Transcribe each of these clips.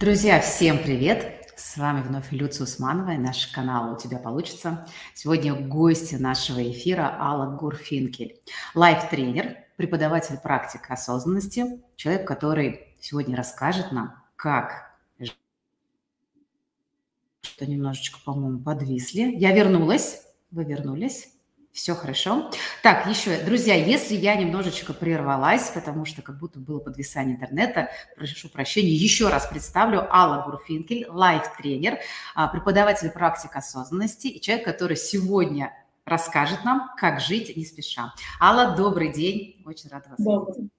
Друзья, всем привет! С вами вновь Люция Усманова и наш канал «У тебя получится». Сегодня гости нашего эфира Алла Гурфинкель, лайф-тренер, преподаватель практик осознанности, человек, который сегодня расскажет нам, как что немножечко, по-моему, подвисли. Я вернулась, вы вернулись. Все хорошо. Так, еще, друзья, если я немножечко прервалась, потому что как будто было подвисание интернета, прошу прощения, еще раз представлю Алла Гурфинкель, лайф-тренер, а, преподаватель практик осознанности и человек, который сегодня расскажет нам, как жить не спеша. Алла, добрый день, очень рада вас видеть.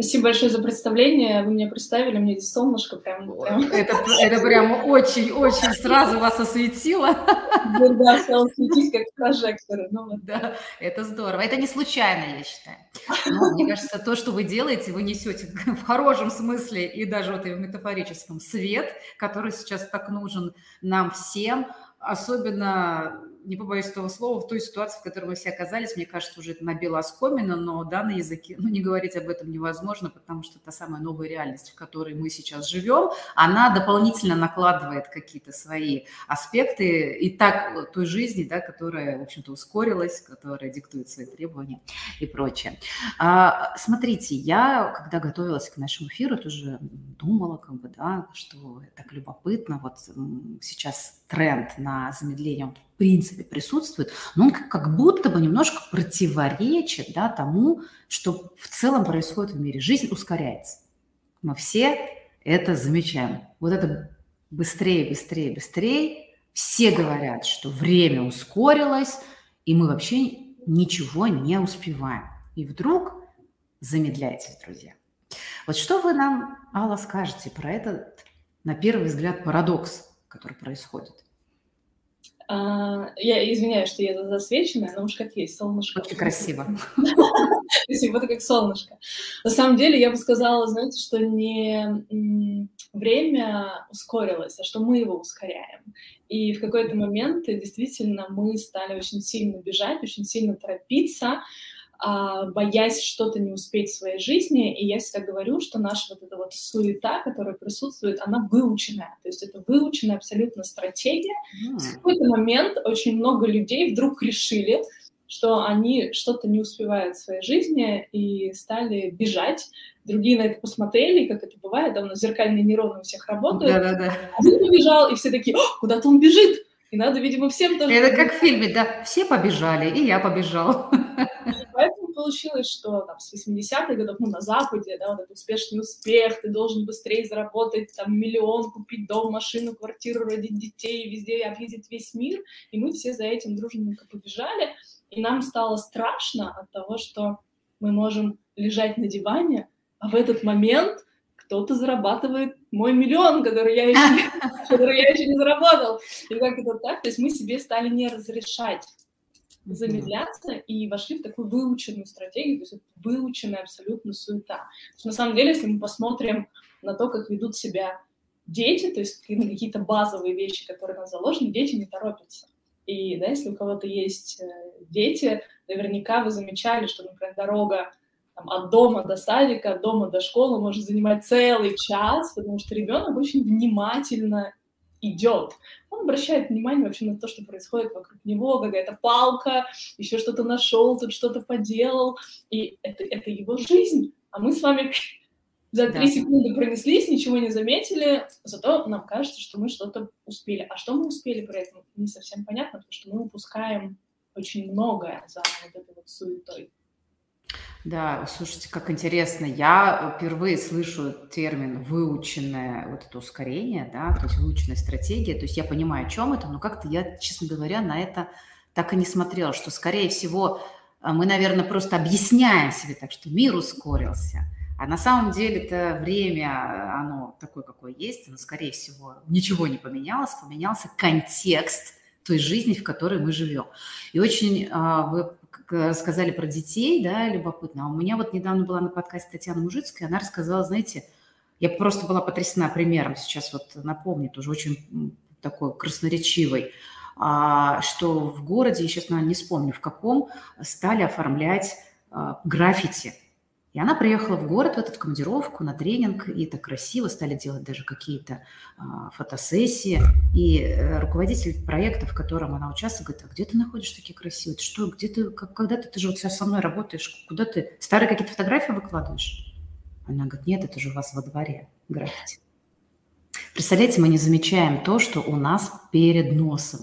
Спасибо большое за представление. Вы меня представили, мне здесь солнышко прям... прям... Это, это прям очень-очень сразу вас осветило. Да, стало светить как прожекторы. Ну, вот. Да, это здорово. Это не случайно, я считаю. Но, мне кажется, то, что вы делаете, вы несете в хорошем смысле и даже вот и в метафорическом свет, который сейчас так нужен нам всем, особенно не побоюсь этого слова, в той ситуации, в которой мы все оказались, мне кажется, уже это набило оскомину, но да, на языке, ну, не говорить об этом невозможно, потому что та самая новая реальность, в которой мы сейчас живем, она дополнительно накладывает какие-то свои аспекты и так той жизни, да, которая, в общем-то, ускорилась, которая диктует свои требования и прочее. А, смотрите, я, когда готовилась к нашему эфиру, тоже думала, как бы, да, что так любопытно, вот сейчас тренд на замедление принципе присутствует, но он как, будто бы немножко противоречит да, тому, что в целом происходит в мире. Жизнь ускоряется. Мы все это замечаем. Вот это быстрее, быстрее, быстрее. Все говорят, что время ускорилось, и мы вообще ничего не успеваем. И вдруг замедляйтесь, друзья. Вот что вы нам, Алла, скажете про этот, на первый взгляд, парадокс, который происходит? А, я извиняюсь, что я засвеченная, но уж как есть, солнышко. Очень красиво. Спасибо, это как солнышко. На самом деле, я бы сказала, знаете, что не время ускорилось, а что мы его ускоряем. И в какой-то момент действительно мы стали очень сильно бежать, очень сильно торопиться, боясь что-то не успеть в своей жизни. И я всегда говорю, что наша вот эта вот суета, которая присутствует, она выученная. То есть это выученная абсолютно стратегия. Mm. В какой-то момент очень много людей вдруг решили, что они что-то не успевают в своей жизни и стали бежать. Другие на это посмотрели, как это бывает, давно зеркальные нейроны у всех работают. Да-да-да. Один побежал, и все такие, куда-то он бежит. И надо, видимо, всем тоже... Это как в фильме, да, все побежали, и я побежал. Получилось, что там с 80-х годов, ну, на Западе, да, вот этот успешный успех, ты должен быстрее заработать там миллион, купить дом, машину, квартиру, родить детей, везде объездить весь мир, и мы все за этим дружненько побежали, и нам стало страшно от того, что мы можем лежать на диване, а в этот момент кто-то зарабатывает мой миллион, который я еще, который я еще не заработал. И как это так? То есть мы себе стали не разрешать замедляться и вошли в такую выученную стратегию, то есть это выученная абсолютно суета. То на самом деле, если мы посмотрим на то, как ведут себя дети, то есть какие-то базовые вещи, которые у нас заложены, дети не торопятся. И да, если у кого-то есть э, дети, наверняка вы замечали, что, например, дорога там, от дома до садика, от дома до школы может занимать целый час, потому что ребенок очень внимательно идет. Он обращает внимание вообще на то, что происходит вокруг него, какая-то палка, еще что-то нашел, тут что-то поделал, и это, это его жизнь. А мы с вами за три да. секунды пронеслись, ничего не заметили, зато нам кажется, что мы что-то успели. А что мы успели при этом, не совсем понятно, потому что мы упускаем очень многое за вот этой вот суетой. Да, слушайте, как интересно. Я впервые слышу термин выученное вот это ускорение, да, то есть выученная стратегия. То есть я понимаю, о чем это, но как-то я, честно говоря, на это так и не смотрела, что, скорее всего, э, мы, наверное, просто объясняем себе так, что мир ускорился. А на самом деле это время, оно такое, какое есть, но, скорее всего, ничего не поменялось, поменялся контекст той жизни, в которой мы живем. И очень а, вы сказали про детей, да, любопытно. А у меня вот недавно была на подкасте Татьяна Мужицкая, она рассказала, знаете, я просто была потрясена примером, сейчас вот напомню, тоже очень такой красноречивый, а, что в городе, я сейчас не вспомню, в каком, стали оформлять а, граффити. И она приехала в город в эту командировку на тренинг, и это красиво, стали делать даже какие-то а, фотосессии. И э, руководитель проекта, в котором она участвует, говорит, а где ты находишь такие красивые? Ты что, где ты, как, когда ты, ты же вот сейчас со мной работаешь, куда ты, старые какие-то фотографии выкладываешь? Она говорит, нет, это же у вас во дворе граффити. Представляете, мы не замечаем то, что у нас перед носом.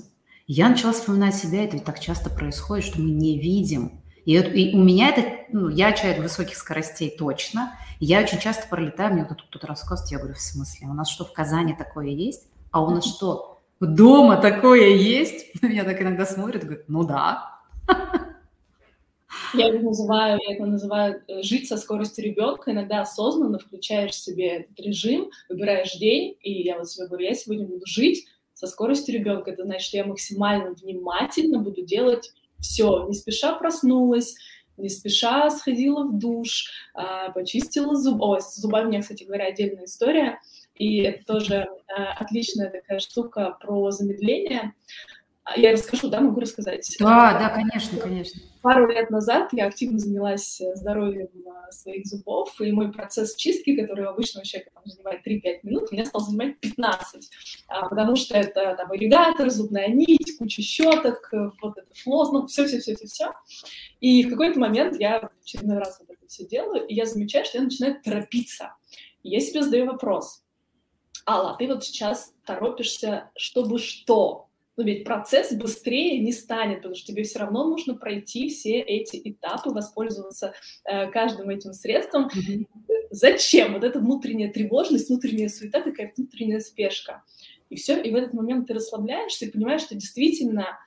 Я начала вспоминать себя, это так часто происходит, что мы не видим и, и у меня это, ну, я человек высоких скоростей точно, я очень часто пролетаю, мне вот тут кто-то рассказывает, я говорю, в смысле, у нас что, в Казани такое есть? А у нас что, дома такое есть? Меня так иногда смотрят говорят, ну да. Я это называю, я это называю э, жить со скоростью ребенка. Иногда осознанно включаешь себе этот режим, выбираешь день, и я вот себе говорю, я сегодня буду жить со скоростью ребенка. Это значит, что я максимально внимательно буду делать все, не спеша проснулась, не спеша сходила в душ, а, почистила зубы. О, с зубами у меня, кстати говоря, отдельная история. И это тоже а, отличная такая штука про замедление. А, я расскажу, да, могу рассказать? Да, да, конечно, конечно. Пару лет назад я активно занялась э, здоровьем а, своих зубов, и мой процесс чистки, который у обычного человека там, занимает 3-5 минут, меня стал занимать 15, а, потому что это там ирригатор, зубная нить, куча щеток, э, вот это флос, ну, все-все-все-все-все. И в какой-то момент я в очередной раз вот это все делаю, и я замечаю, что я начинаю торопиться. И я себе задаю вопрос. Алла, ты вот сейчас торопишься, чтобы что? Ну, ведь процесс быстрее не станет, потому что тебе все равно нужно пройти все эти этапы, воспользоваться э, каждым этим средством. Mm-hmm. Зачем? Вот эта внутренняя тревожность, внутренняя суета, такая внутренняя спешка. И все, и в этот момент ты расслабляешься и понимаешь, что действительно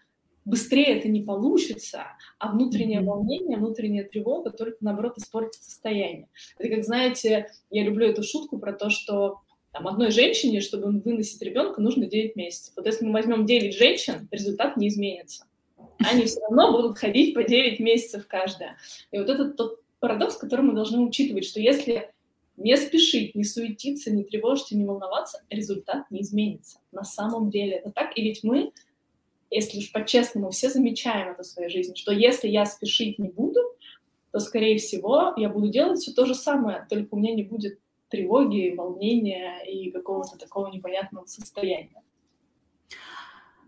быстрее это не получится, а внутреннее волнение, внутренняя тревога только, наоборот, испортит состояние. Это как, знаете, я люблю эту шутку про то, что там, одной женщине, чтобы выносить ребенка, нужно 9 месяцев. Вот если мы возьмем 9 женщин, результат не изменится. Они все равно будут ходить по 9 месяцев каждая. И вот это тот парадокс, который мы должны учитывать, что если не спешить, не суетиться, не тревожиться, не волноваться, результат не изменится. На самом деле это так. И ведь мы, если уж по-честному, все замечаем это в своей жизни, что если я спешить не буду, то, скорее всего, я буду делать все то же самое, только у меня не будет тревоги, волнения и какого-то такого непонятного состояния.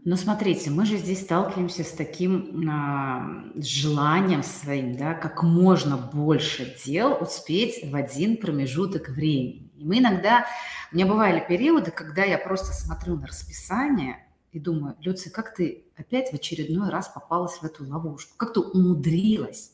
Но смотрите, мы же здесь сталкиваемся с таким а, желанием своим, да, как можно больше дел успеть в один промежуток времени. И мы иногда, у меня бывали периоды, когда я просто смотрю на расписание и думаю, Люция, как ты опять в очередной раз попалась в эту ловушку? Как ты умудрилась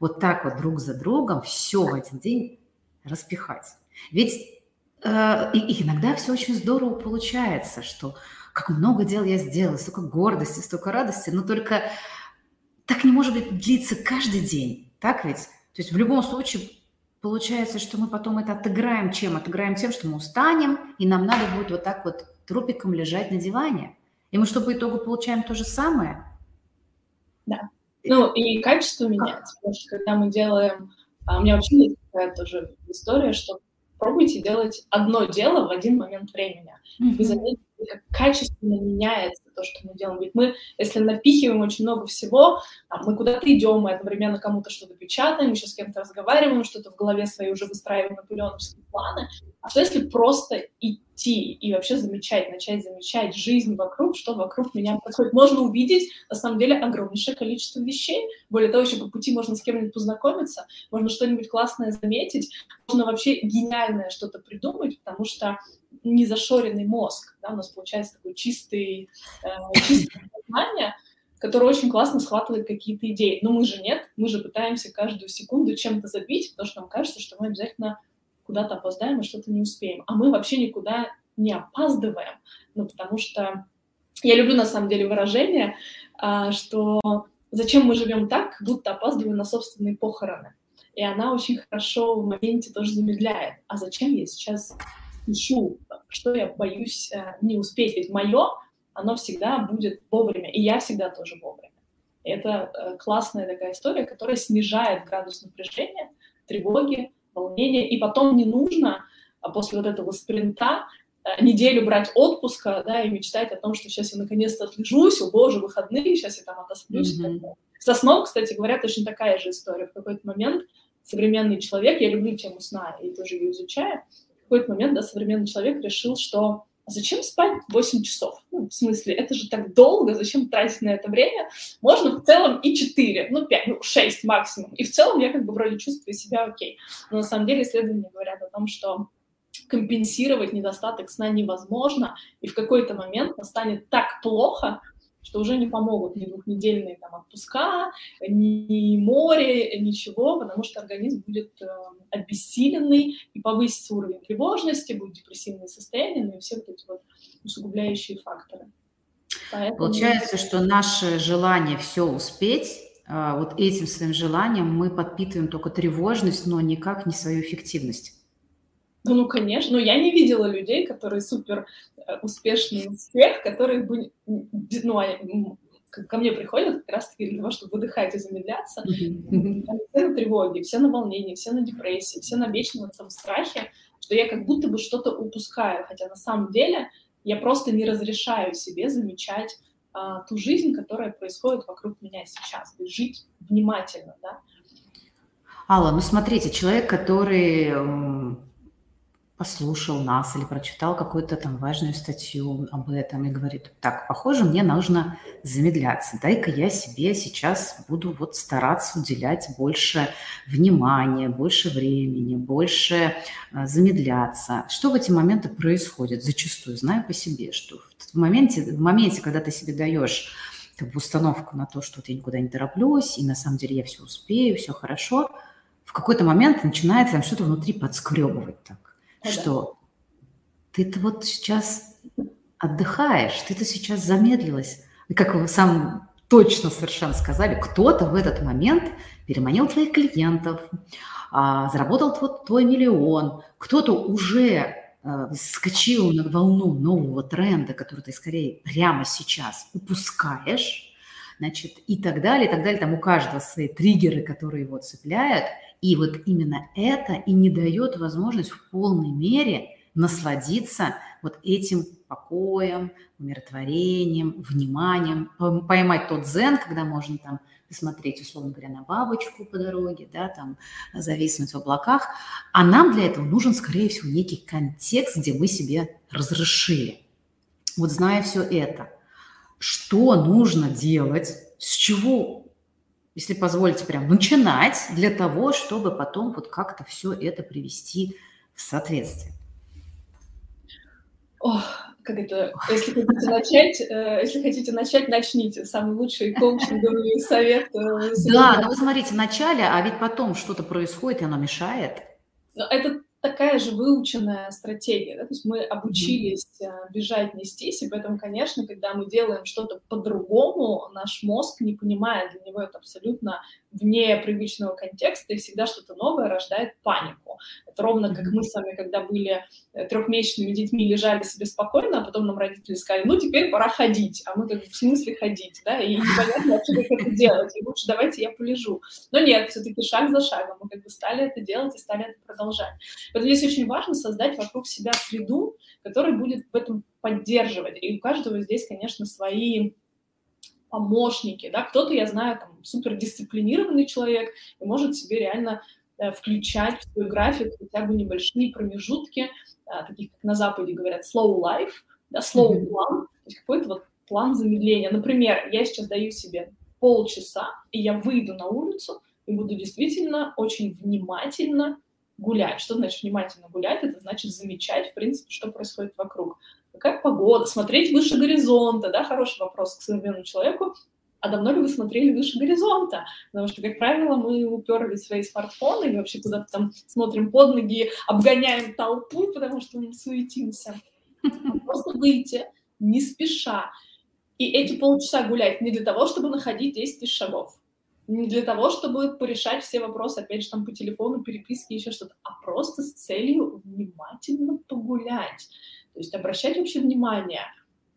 вот так вот друг за другом все в один день распихать? Ведь э, и иногда все очень здорово получается, что как много дел я сделала, столько гордости, столько радости, но только так не может быть длиться каждый день, так ведь? То есть в любом случае получается, что мы потом это отыграем чем? Отыграем тем, что мы устанем, и нам надо будет вот так вот трупиком лежать на диване. И мы что по итогу получаем то же самое? Да. Ну и качество меняется, потому что когда мы делаем... А у меня вообще есть такая тоже история, что пробуйте делать одно дело в один момент времени. Вы заметите, качественно меняется то, что мы делаем. Ведь мы, если напихиваем очень много всего, там, мы куда-то идем, мы одновременно кому-то что-то печатаем, еще с кем-то разговариваем, что-то в голове своей уже выстраиваем наполеоновские планы. А что если просто идти и вообще замечать, начать замечать жизнь вокруг, что вокруг меня происходит? Можно увидеть, на самом деле, огромнейшее количество вещей. Более того, еще по пути можно с кем-нибудь познакомиться, можно что-нибудь классное заметить, можно вообще гениальное что-то придумать, потому что не зашоренный мозг, да, у нас получается такой чистый, э, чистое сознание, которое очень классно схватывает какие-то идеи. Но мы же нет, мы же пытаемся каждую секунду чем-то забить, потому что нам кажется, что мы обязательно куда-то опоздаем и что-то не успеем. А мы вообще никуда не опаздываем, ну, потому что я люблю на самом деле выражение, э, что зачем мы живем так, будто опаздываем на собственные похороны. И она очень хорошо в моменте тоже замедляет. А зачем я сейчас спешу, что я боюсь э, не успеть. Ведь мое, оно всегда будет вовремя, и я всегда тоже вовремя. И это э, классная такая история, которая снижает градус напряжения, тревоги, волнения, и потом не нужно а после вот этого спринта э, неделю брать отпуска, да, и мечтать о том, что сейчас я наконец-то отлежусь, о боже, выходные, сейчас я там отосплюсь. Mm-hmm. Со сном, кстати говоря, точно такая же история. В какой-то момент современный человек, я люблю тему сна и тоже ее изучаю, какой-то момент, да, современный человек решил, что зачем спать 8 часов? Ну, в смысле, это же так долго, зачем тратить на это время? Можно в целом и 4, ну 5, ну 6 максимум. И в целом я как бы вроде чувствую себя окей. Но на самом деле исследования говорят о том, что компенсировать недостаток сна невозможно, и в какой-то момент настанет так плохо, что уже не помогут ни двухнедельные там, отпуска, ни море, ничего, потому что организм будет э, обессиленный, и повысится уровень тревожности, будет депрессивное состояние, ну и все вот эти вот усугубляющие факторы. Поэтому... Получается, что наше желание все успеть, э, вот этим своим желанием мы подпитываем только тревожность, но никак не свою эффективность. Ну, ну, конечно, но я не видела людей, которые супер э, успешные успех, которые бы, ну, а, ко мне приходят как раз-таки для того, чтобы выдыхать и замедляться. Mm-hmm. Все на тревоге, все на волнении, все на депрессии, все на вечном этом страхе, что я как будто бы что-то упускаю, хотя на самом деле я просто не разрешаю себе замечать а, ту жизнь, которая происходит вокруг меня сейчас, есть жить внимательно, да. Алла, ну смотрите, человек, который послушал нас или прочитал какую-то там важную статью об этом и говорит, так, похоже, мне нужно замедляться, дай-ка я себе сейчас буду вот стараться уделять больше внимания, больше времени, больше э, замедляться. Что в эти моменты происходит? Зачастую знаю по себе, что в моменте, в моменте когда ты себе даешь как бы установку на то, что вот я никуда не тороплюсь, и на самом деле я все успею, все хорошо, в какой-то момент начинается там что-то внутри подскребывать так что ты-то вот сейчас отдыхаешь, ты-то сейчас замедлилась. Как вы сам точно совершенно сказали, кто-то в этот момент переманил твоих клиентов, а, заработал твой, твой миллион, кто-то уже а, скачил на волну нового тренда, который ты скорее прямо сейчас упускаешь, значит, и так далее, и так далее. Там у каждого свои триггеры, которые его цепляют – и вот именно это и не дает возможность в полной мере насладиться вот этим покоем, умиротворением, вниманием, поймать тот дзен, когда можно там посмотреть, условно говоря, на бабочку по дороге, да, там зависнуть в облаках. А нам для этого нужен, скорее всего, некий контекст, где мы себе разрешили. Вот зная все это, что нужно делать, с чего если позволите, прям начинать для того, чтобы потом вот как-то все это привести в соответствие? Ох, как это, если хотите начать, э, если хотите начать, начните. Самый лучший коучинговый совет. Э, да, но вы смотрите, в начале, а ведь потом что-то происходит, и оно мешает. Но это такая же выученная стратегия, да? то есть мы обучились mm-hmm. бежать, нестись, и поэтому, конечно, когда мы делаем что-то по-другому, наш мозг не понимает, для него это абсолютно вне привычного контекста, и всегда что-то новое рождает панику. Это ровно как мы с вами, когда были э, трехмесячными детьми, лежали себе спокойно, а потом нам родители сказали, ну, теперь пора ходить, а мы как в смысле ходить, да, и непонятно вообще, как это делать, и лучше давайте я полежу. Но нет, все-таки шаг за шагом мы как бы стали это делать и стали это продолжать. Поэтому здесь очень важно создать вокруг себя среду, которая будет в этом поддерживать. И у каждого здесь, конечно, свои помощники, да, кто-то, я знаю, там, супердисциплинированный человек и может себе реально э, включать в свой график хотя бы небольшие промежутки, а, таких, как на Западе говорят, slow life, да, slow mm-hmm. план, то есть какой-то вот план замедления. Например, я сейчас даю себе полчаса, и я выйду на улицу и буду действительно очень внимательно гулять. Что значит внимательно гулять? Это значит замечать, в принципе, что происходит вокруг. Какая погода? Смотреть выше горизонта, да, хороший вопрос к современному человеку. А давно ли вы смотрели выше горизонта? Потому что, как правило, мы уперли свои смартфоны или вообще куда-то там смотрим под ноги, обгоняем толпу, потому что мы суетимся. Просто выйти, не спеша. И эти полчаса гулять не для того, чтобы находить 10 тысяч шагов, не для того, чтобы порешать все вопросы, опять же, там по телефону, переписки, еще что-то, а просто с целью внимательно погулять. То есть обращать вообще внимание,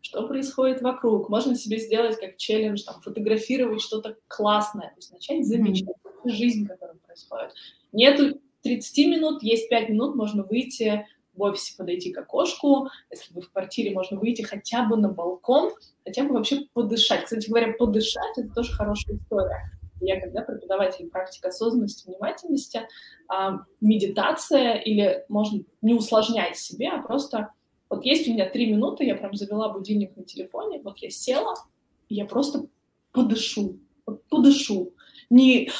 что происходит вокруг. Можно себе сделать как челлендж, там, фотографировать что-то классное, то есть начать замечать mm-hmm. жизнь, которая происходит. Нету 30 минут, есть 5 минут, можно выйти в офисе подойти к окошку, если вы в квартире, можно выйти хотя бы на балкон, хотя бы вообще подышать. Кстати говоря, подышать — это тоже хорошая история. я когда преподаватель практики осознанности, внимательности, а, медитация или можно не усложнять себе, а просто вот есть у меня три минуты, я прям завела будильник на телефоне, вот я села, и я просто подышу, подышу. Не,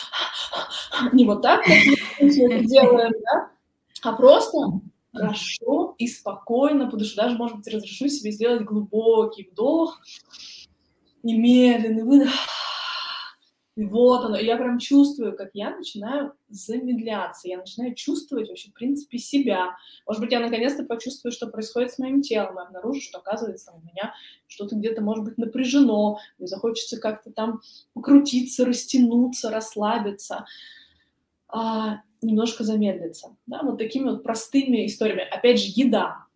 не вот так, как мы это делаем, да, а просто хорошо и спокойно подышу. Даже, может быть, разрешу себе сделать глубокий вдох и медленный выдох. И вот оно. И я прям чувствую, как я начинаю замедляться. Я начинаю чувствовать вообще, в принципе, себя. Может быть, я наконец-то почувствую, что происходит с моим телом, и обнаружу, что, оказывается, у меня что-то где-то может быть напряжено, мне захочется как-то там покрутиться, растянуться, расслабиться. А, немножко замедлиться. Да? Вот такими вот простыми историями. Опять же, еда.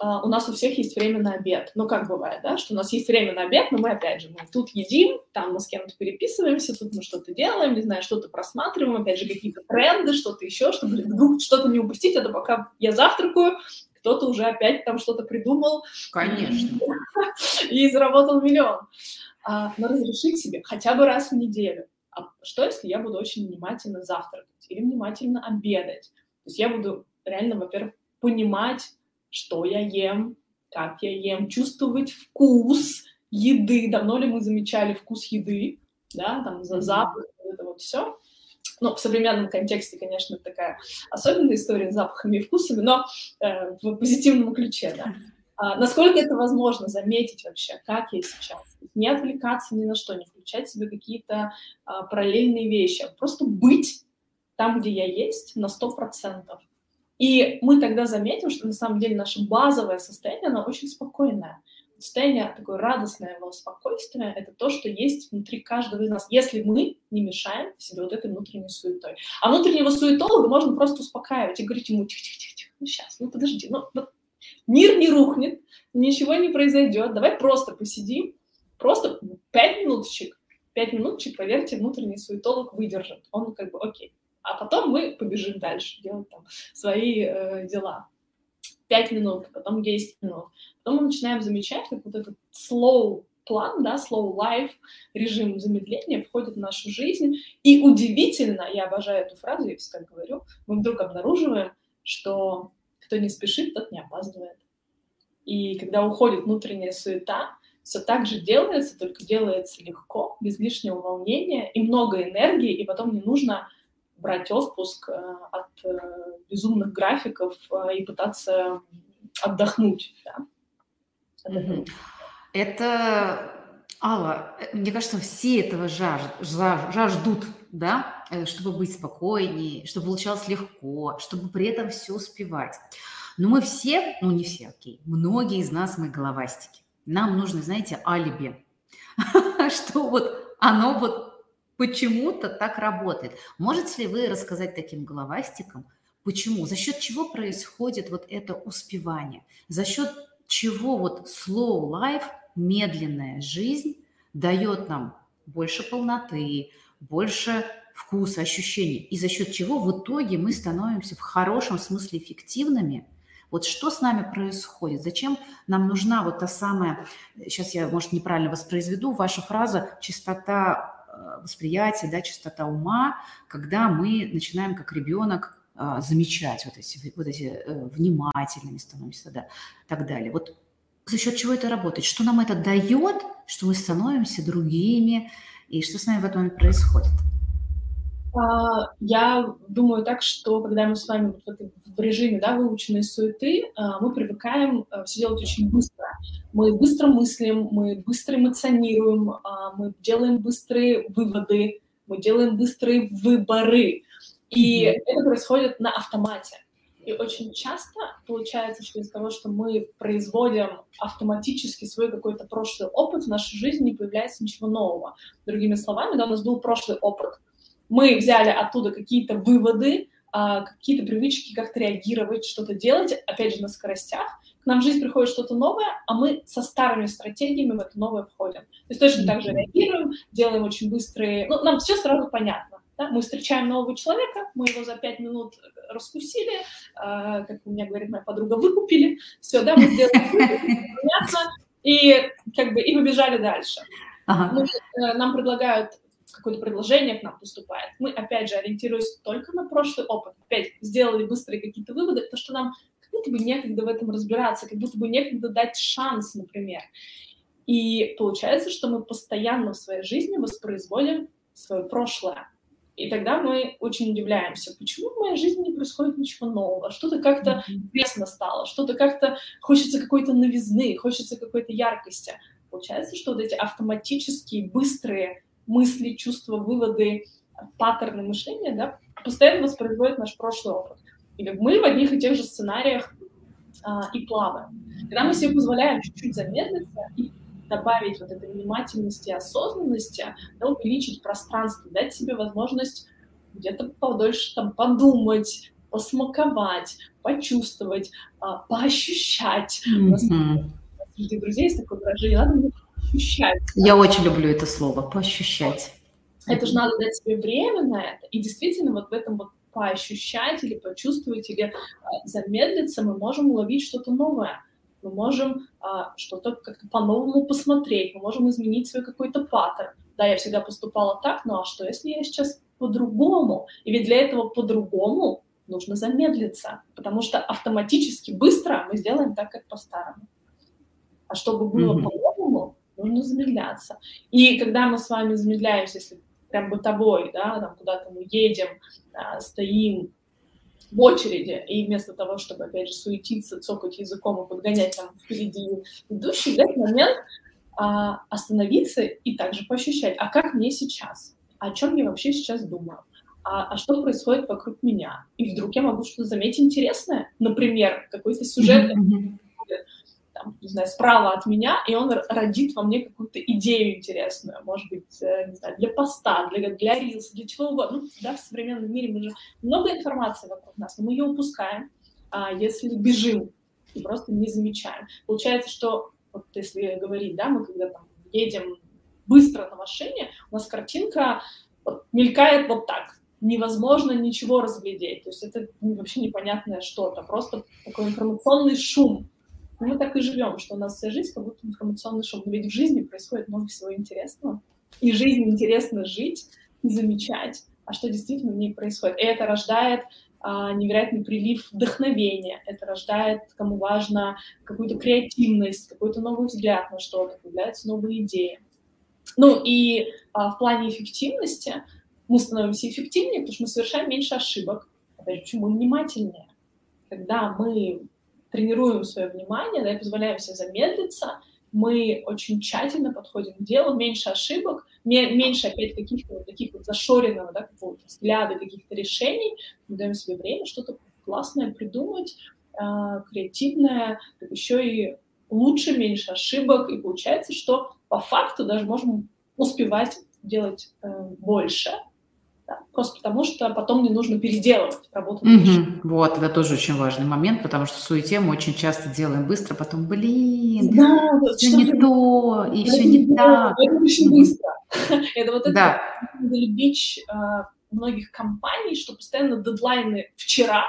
Uh, у нас у всех есть время на обед. Ну, как бывает, да, что у нас есть время на обед, но мы, опять же, мы тут едим, там мы с кем-то переписываемся, тут мы что-то делаем, не знаю, что-то просматриваем, опять же, какие-то тренды, что-то еще, чтобы вдруг что-то не упустить, это пока я завтракаю, кто-то уже опять там что-то придумал. Конечно. И заработал миллион. Uh, но разрешить себе хотя бы раз в неделю. А что, если я буду очень внимательно завтракать или внимательно обедать? То есть я буду реально, во-первых, понимать, что я ем, как я ем, чувствовать вкус еды. Давно ли мы замечали вкус еды, да, там за запах, вот это вот все. Ну, в современном контексте, конечно, такая особенная история с запахами и вкусами, но э, в позитивном ключе, да. А, насколько это возможно заметить вообще, как я сейчас? Не отвлекаться ни на что, не включать в себе какие-то а, параллельные вещи, а просто быть там, где я есть, на 100%. И мы тогда заметим, что на самом деле наше базовое состояние, оно очень спокойное. Состояние такое радостное спокойствие — это то, что есть внутри каждого из нас, если мы не мешаем себе вот этой внутренней суетой. А внутреннего суетолога можно просто успокаивать и говорить ему, тихо-тихо-тихо, ну сейчас, ну подожди, ну вот мир не рухнет, ничего не произойдет, давай просто посидим, просто пять минуточек, пять минуточек, поверьте, внутренний суетолог выдержит, он как бы окей а потом мы побежим дальше, делать там свои э, дела. Пять минут, потом 10 минут. Потом мы начинаем замечать, как вот этот slow план, да, slow life, режим замедления входит в нашу жизнь. И удивительно, я обожаю эту фразу, я всегда говорю, мы вдруг обнаруживаем, что кто не спешит, тот не опаздывает. И когда уходит внутренняя суета, все так же делается, только делается легко, без лишнего волнения и много энергии, и потом не нужно брать отпуск э, от э, безумных графиков э, и пытаться отдохнуть. Да? Это, Алла, мне кажется, все этого жажд, жаждут, да, чтобы быть спокойнее, чтобы получалось легко, чтобы при этом все успевать. Но мы все, ну не все, окей, многие из нас мы головастики. Нам нужно, знаете, алиби, что вот оно вот почему-то так работает. Можете ли вы рассказать таким головастикам, почему, за счет чего происходит вот это успевание, за счет чего вот slow life, медленная жизнь дает нам больше полноты, больше вкуса, ощущений, и за счет чего в итоге мы становимся в хорошем смысле эффективными. Вот что с нами происходит? Зачем нам нужна вот та самая, сейчас я, может, неправильно воспроизведу, ваша фраза «чистота восприятие, да, чистота ума, когда мы начинаем как ребенок а, замечать вот эти, вот эти э, внимательными становимся, да, так далее. Вот за счет чего это работает? Что нам это дает, что мы становимся другими, и что с нами в этом момент происходит? А, я думаю так, что когда мы с вами в режиме да, выученной суеты, а, мы привыкаем э, все делать очень быстро. Мы быстро мыслим, мы быстро эмоционируем, а, мы делаем быстрые выводы, мы делаем быстрые выборы. И mm-hmm. это происходит на автомате. И очень часто получается, что из-за того, что мы производим автоматически свой какой-то прошлый опыт, в нашей жизни не появляется ничего нового. Другими словами, да, у нас был прошлый опыт, мы взяли оттуда какие-то выводы, а, какие-то привычки, как-то реагировать, что-то делать, опять же, на скоростях. К нам в жизнь приходит что-то новое, а мы со старыми стратегиями в это новое входим. То есть точно так же реагируем, делаем очень быстрые... Ну, нам все сразу понятно. Да? Мы встречаем нового человека, мы его за пять минут раскусили, э, как у меня говорит моя подруга, выкупили, все, да, мы сделали понятно, и как бы и побежали дальше. Ага. Мы, э, нам предлагают какое-то предложение к нам поступает, мы, опять же, ориентируясь только на прошлый опыт, опять сделали быстрые какие-то выводы, то, что нам как будто бы некогда в этом разбираться, как будто бы некогда дать шанс, например. И получается, что мы постоянно в своей жизни воспроизводим свое прошлое. И тогда мы очень удивляемся, почему в моей жизни не происходит ничего нового, что-то как-то пресно стало, что-то как-то хочется какой-то новизны, хочется какой-то яркости. Получается, что вот эти автоматические, быстрые мысли, чувства, выводы, паттерны мышления, да, постоянно воспроизводят наш прошлый опыт. И мы в одних и тех же сценариях а, и плаваем. Когда мы себе позволяем чуть-чуть замедлиться и добавить вот этой внимательности и осознанности, да, увеличить пространство, дать себе возможность где-то подольше там подумать, посмаковать, почувствовать, а, поощущать. Mm-hmm. У нас среди друзей есть такое выражение, надо мне ощущать. Я очень люблю это слово, поощущать. Это же надо дать себе время на это. И действительно вот в этом вот поощущать или почувствовать, или а, замедлиться, мы можем уловить что-то новое мы можем а, что-то как-то по-новому посмотреть, мы можем изменить свой какой-то паттерн. Да, я всегда поступала так, ну а что, если я сейчас по-другому? И ведь для этого по-другому нужно замедлиться, потому что автоматически быстро мы сделаем так, как по-старому. А чтобы было mm-hmm. по-новому, нужно замедляться. И когда мы с вами замедляемся, если прям бытовой, да, там куда-то мы едем, а, стоим, в очереди, и вместо того, чтобы, опять же, суетиться, цокать языком и подгонять там впереди идущий, в этот момент а, остановиться и также поощущать, а как мне сейчас? О чем я вообще сейчас думаю? А, а что происходит вокруг меня? И вдруг я могу что-то заметить интересное, например, какой-то сюжет, mm-hmm там, не знаю, справа от меня, и он родит во мне какую-то идею интересную, может быть, э, не знаю, для поста, для, для рилса, для чего угодно. Ну, да, в современном мире мы же много информации вокруг нас, но мы ее упускаем, а если бежим и просто не замечаем. Получается, что вот если говорить, да, мы когда там едем быстро на машине, у нас картинка вот, мелькает вот так, невозможно ничего разглядеть. То есть это вообще непонятное что-то, просто такой информационный шум мы так и живем, что у нас вся жизнь как будто информационный шум. Но ведь в жизни происходит много всего интересного. И жизнь интересно жить замечать, а что действительно в ней происходит. И это рождает а, невероятный прилив вдохновения, это рождает, кому важно, какую-то креативность, какой-то новый взгляд на что-то, появляются новые идеи. Ну и а, в плане эффективности мы становимся эффективнее, потому что мы совершаем меньше ошибок. Опять же, почему мы внимательнее? Когда мы тренируем свое внимание, да, и позволяем себе замедлиться, мы очень тщательно подходим к делу, меньше ошибок, меньше опять каких-то вот таких вот зашоренного, да, какого-то взгляда, каких-то решений, мы даем себе время что-то классное придумать, э, креативное, так еще и лучше, меньше ошибок, и получается, что по факту даже можем успевать делать э, больше, да, просто потому что потом не нужно переделывать работу. Угу. Вот, это тоже очень важный момент, потому что в суете мы очень часто делаем быстро, потом, блин, да, все не то, и все не так. Это очень быстро. Это вот это да. любить а, многих компаний, что постоянно дедлайны вчера,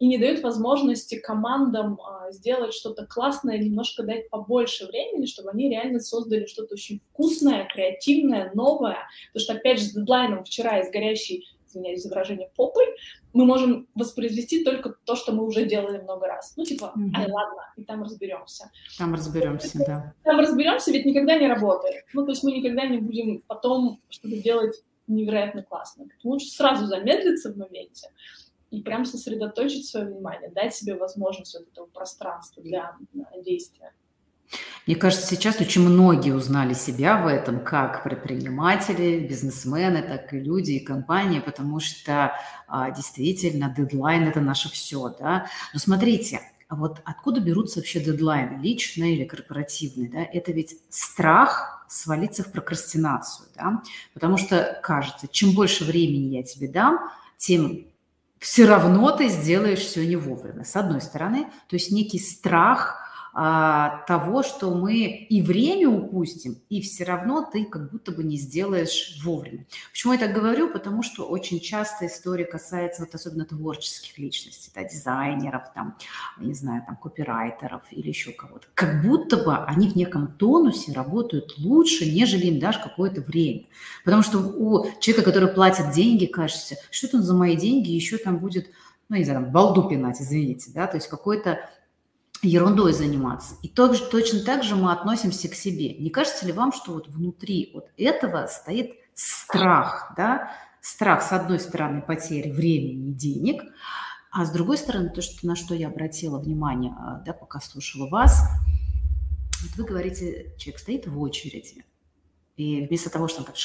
и не дают возможности командам а, сделать что-то классное, немножко дать побольше времени, чтобы они реально создали что-то очень вкусное, креативное, новое. Потому что, опять же, с дедлайном вчера из горящей, извиняюсь за выражение, попой, мы можем воспроизвести только то, что мы уже делали много раз. Ну, типа, mm-hmm. ай, ладно, и там разберемся. Там разберемся, да. Там разберемся, ведь никогда не работает. Ну, то есть мы никогда не будем потом что-то делать невероятно классно. Лучше сразу замедлиться в моменте, и прям сосредоточить свое внимание, дать себе возможность вот этого пространства для действия. Мне кажется, сейчас очень многие узнали себя в этом, как предприниматели, бизнесмены, так и люди, и компании, потому что а, действительно дедлайн – это наше все. Да? Но смотрите, а вот откуда берутся вообще дедлайны, личные или корпоративные? Да? Это ведь страх свалиться в прокрастинацию, да? потому что кажется, чем больше времени я тебе дам, тем все равно ты сделаешь все не вовремя. С одной стороны, то есть некий страх а, того, что мы и время упустим, и все равно ты как будто бы не сделаешь вовремя. Почему я так говорю? Потому что очень часто история касается вот особенно творческих личностей, да, дизайнеров, там, не знаю, там, копирайтеров или еще кого-то. Как будто бы они в неком тонусе работают лучше, нежели им дашь какое-то время. Потому что у человека, который платит деньги, кажется, что там за мои деньги еще там будет ну, не знаю, там, балду пинать, извините, да, то есть какой-то ерундой заниматься. И тоже, точно так же мы относимся к себе. Не кажется ли вам, что вот внутри вот этого стоит страх, да, страх, с одной стороны, потери времени и денег, а с другой стороны, то, что, на что я обратила внимание, а, да, пока слушала вас, вот вы говорите, человек стоит в очереди, и вместо того, чтобы так,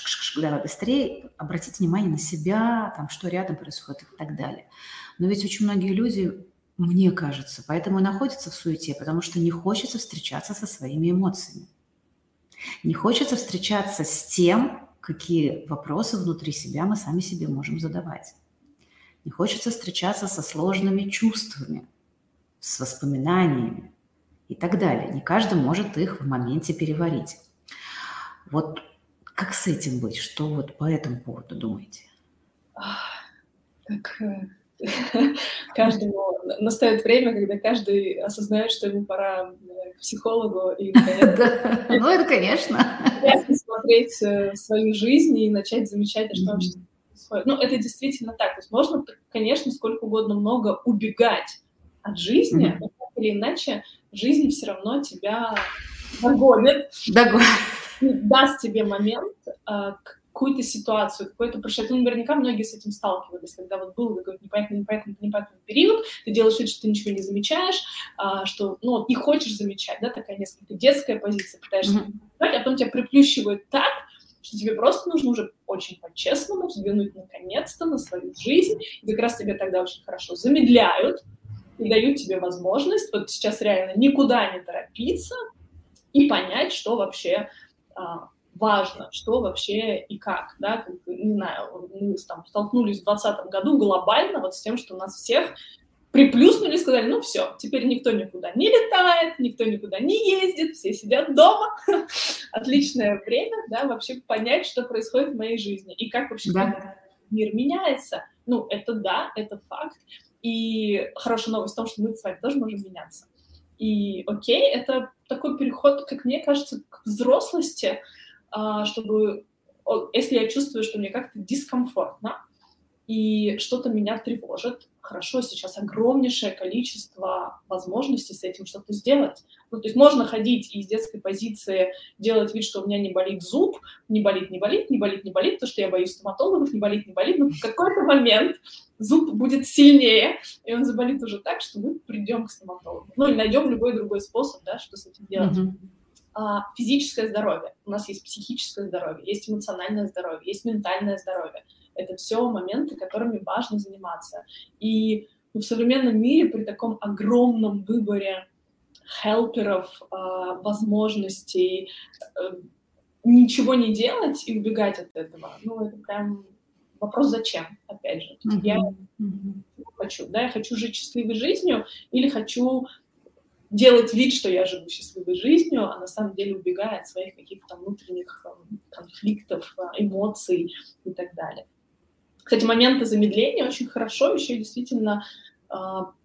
давай быстрее, обратите внимание на себя, там, что рядом происходит и так далее. Но ведь очень многие люди мне кажется, поэтому и находится в суете, потому что не хочется встречаться со своими эмоциями. Не хочется встречаться с тем, какие вопросы внутри себя мы сами себе можем задавать. Не хочется встречаться со сложными чувствами, с воспоминаниями и так далее. Не каждый может их в моменте переварить. Вот как с этим быть? Что вот по этому поводу думаете? Как э, каждому настает время, когда каждый осознает, что ему пора э, к психологу и Ну, это конечно. смотреть э, свою жизнь и начать замечать, а что вообще происходит. Ну, это действительно так. То есть можно, конечно, сколько угодно много убегать от жизни, но так или иначе жизнь все равно тебя догонит. Догонит. Даст тебе момент, а, какую-то ситуацию, какой-то прошедший. Ну, наверняка многие с этим сталкивались, когда вот был какой-то непонятный, непонятный, непонятный период, ты делаешь вид, что ты ничего не замечаешь, а, что, ну, не хочешь замечать, да, такая несколько детская позиция, пытаешься mm-hmm. а потом тебя приплющивают так, что тебе просто нужно уже очень по-честному взглянуть наконец-то на свою жизнь, и как раз тебе тогда очень хорошо замедляют и дают тебе возможность вот сейчас реально никуда не торопиться и понять, что вообще а, важно, что вообще и как, да, как, не знаю, мы там столкнулись в 2020 году глобально вот с тем, что у нас всех приплюснули сказали, ну все, теперь никто никуда не летает, никто никуда не ездит, все сидят дома. Отличное время, да, вообще понять, что происходит в моей жизни и как вообще да. мир меняется. Ну, это да, это факт. И хорошая новость в том, что мы с вами тоже можем меняться. И окей, это такой переход, как мне кажется, к взрослости, чтобы, если я чувствую, что мне как-то дискомфортно и что-то меня тревожит, хорошо, сейчас огромнейшее количество возможностей с этим что-то сделать. Ну, то есть можно ходить из детской позиции делать вид, что у меня не болит зуб, не болит, не болит, не болит, не болит, то, что я боюсь стоматологов, не болит, не болит, но в какой-то момент зуб будет сильнее, и он заболит уже так, что мы придем к стоматологу. Ну, или найдем любой другой способ, да, что с этим делать. Mm-hmm. А, физическое здоровье, у нас есть психическое здоровье, есть эмоциональное здоровье, есть ментальное здоровье. Это все моменты, которыми важно заниматься. И в современном мире при таком огромном выборе хелперов, а, возможностей, э, ничего не делать и убегать от этого, ну, это прям вопрос зачем, опять же. Mm-hmm. Я mm-hmm. хочу, да, я хочу жить счастливой жизнью или хочу делать вид, что я живу счастливой жизнью, а на самом деле убегая от своих каких-то внутренних эм, конфликтов, э, эмоций и так далее. Кстати, моменты замедления очень хорошо еще действительно э,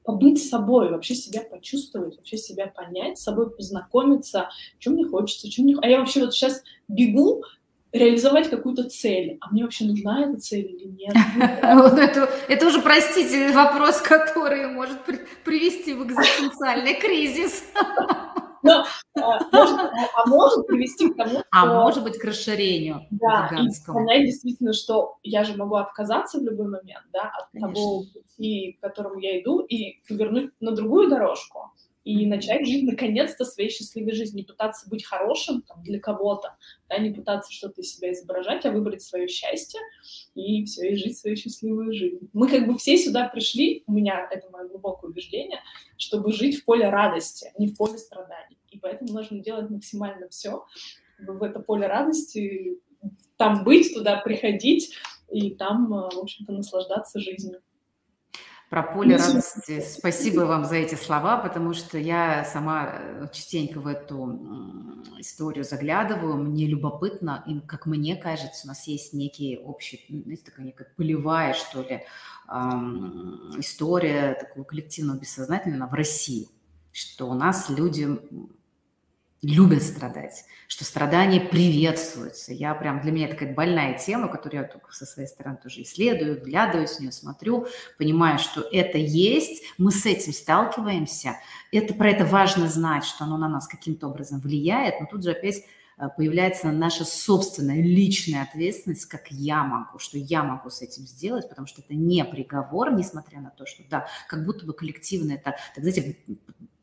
побыть собой, вообще себя почувствовать, вообще себя понять, с собой познакомиться, чем мне хочется, чем мне... А я вообще вот сейчас бегу, реализовать какую-то цель. А мне вообще нужна эта цель или нет? Это, уже, простите, вопрос, который может привести в экзистенциальный кризис. Но, а, может, а может привести к тому, а что... А может быть к расширению Да, и понять действительно, что я же могу отказаться в любой момент, да, от Конечно. того пути, к которому я иду, и повернуть на другую дорожку и начать жить наконец-то своей счастливой жизнью, не пытаться быть хорошим там, для кого-то, да, не пытаться что-то из себя изображать, а выбрать свое счастье и все, и жить свою счастливую жизнь. Мы как бы все сюда пришли, у меня это мое глубокое убеждение, чтобы жить в поле радости, а не в поле страданий. И поэтому нужно делать максимально все, чтобы в это поле радости там быть, туда приходить и там, в общем-то, наслаждаться жизнью. Про поле радости. Спасибо вам за эти слова, потому что я сама э, частенько в эту историю заглядываю. Мне любопытно, и, как мне кажется, у нас есть некий общий, знаете, такая некая полевая, что ли, история такого коллективного бессознательного в России, что у нас люди любят страдать, что страдания приветствуются. Я прям, для меня это такая больная тема, которую я только со своей стороны тоже исследую, вглядываюсь в нее, смотрю, понимаю, что это есть, мы с этим сталкиваемся. Это, про это важно знать, что оно на нас каким-то образом влияет, но тут же опять э, появляется наша собственная личная ответственность, как я могу, что я могу с этим сделать, потому что это не приговор, несмотря на то, что, да, как будто бы коллективно это, так знаете,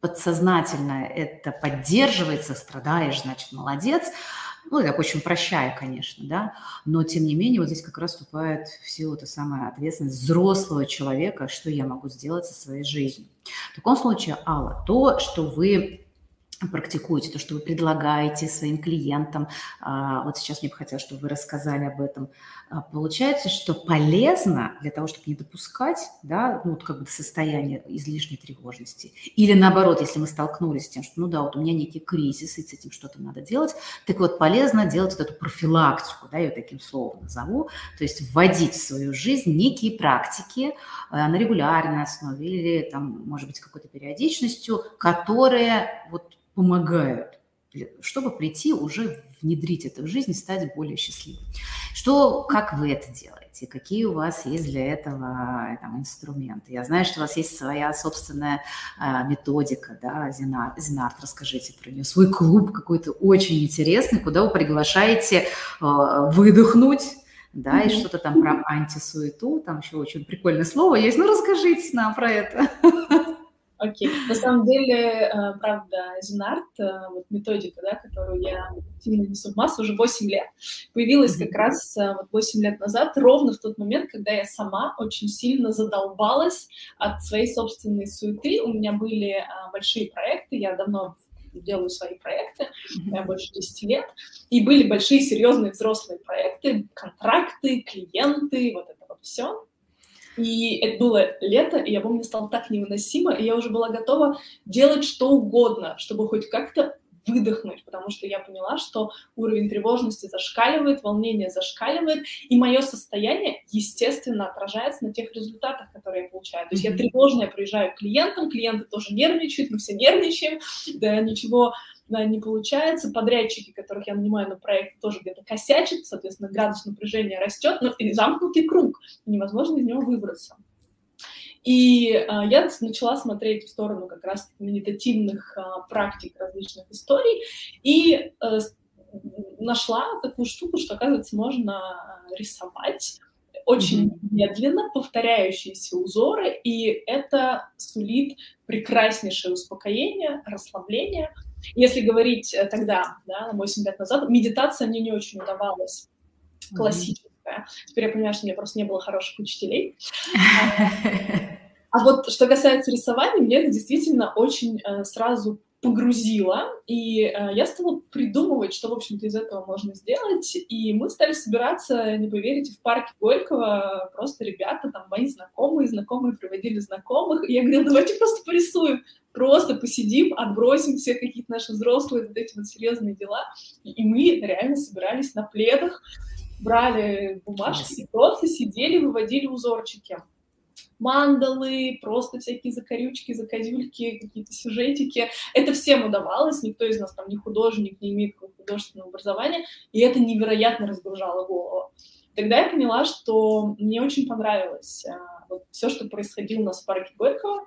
подсознательно это поддерживается, страдаешь, значит, молодец. Ну, я очень прощаю, конечно, да, но тем не менее вот здесь как раз вступает в силу та самая ответственность взрослого человека, что я могу сделать со своей жизнью. В таком случае, Алла, то, что вы практикуете, то, что вы предлагаете своим клиентам. А, вот сейчас мне бы хотелось, чтобы вы рассказали об этом. А, получается, что полезно для того, чтобы не допускать да, ну, вот как бы состояние излишней тревожности. Или наоборот, если мы столкнулись с тем, что ну да, вот у меня некий кризис, и с этим что-то надо делать, так вот полезно делать вот эту профилактику, да, я ее таким словом назову, то есть вводить в свою жизнь некие практики а, на регулярной основе или там, может быть, какой-то периодичностью, которые вот помогают, чтобы прийти уже внедрить это в жизнь и стать более счастливым. Что, как вы это делаете? Какие у вас есть для этого там, инструменты? Я знаю, что у вас есть своя собственная э, методика, да, Зинарт, Зинарт, расскажите про нее. Свой клуб какой-то очень интересный, куда вы приглашаете э, выдохнуть, да, и что-то там про антисуету, там еще очень прикольное слово есть. Ну, расскажите нам про это. Окей. На самом деле, э, правда, Зинарт, э, вот методика, да, которую я активно несу в массу уже 8 лет, появилась как раз э, вот 8 лет назад, ровно в тот момент, когда я сама очень сильно задолбалась от своей собственной суеты. У меня были большие проекты, я давно делаю свои проекты, я больше 10 лет, и были большие серьезные взрослые проекты, контракты, клиенты, вот это вот все. И это было лето, и я помню, стало так невыносимо, и я уже была готова делать что угодно, чтобы хоть как-то выдохнуть, потому что я поняла, что уровень тревожности зашкаливает, волнение зашкаливает, и мое состояние, естественно, отражается на тех результатах, которые я получаю. То есть я тревожная приезжаю к клиентам, клиенты тоже нервничают, мы все нервничаем, да, ничего не получается. Подрядчики, которых я нанимаю на проект, тоже где-то косячат, соответственно, градус напряжения растет, но и замкнутый круг, невозможно из него выбраться. И э, я начала смотреть в сторону как раз медитативных э, практик, различных историй, и э, нашла такую штуку, что, оказывается, можно рисовать очень mm-hmm. медленно повторяющиеся узоры, и это сулит прекраснейшее успокоение, расслабление – если говорить э, тогда, да, на 8 лет назад, медитация мне не очень удавалась, классическая. Mm-hmm. Теперь я понимаю, что у меня просто не было хороших учителей. А вот что касается рисования, мне это действительно очень э, сразу погрузила, и э, я стала придумывать, что, в общем-то, из этого можно сделать, и мы стали собираться, не поверите, в парке Горького, просто ребята, там, мои знакомые, знакомые приводили знакомых, и я говорила, давайте просто порисуем, просто посидим, отбросим все какие-то наши взрослые вот эти вот серьезные дела, и мы реально собирались на пледах, брали бумажки и просто сидели, выводили узорчики мандалы, просто всякие закорючки, закозюльки, какие-то сюжетики. Это всем удавалось, никто из нас там не художник, не имеет художественного образования, и это невероятно разгружало голову. Тогда я поняла, что мне очень понравилось а, вот, все, что происходило у нас в парке Горького.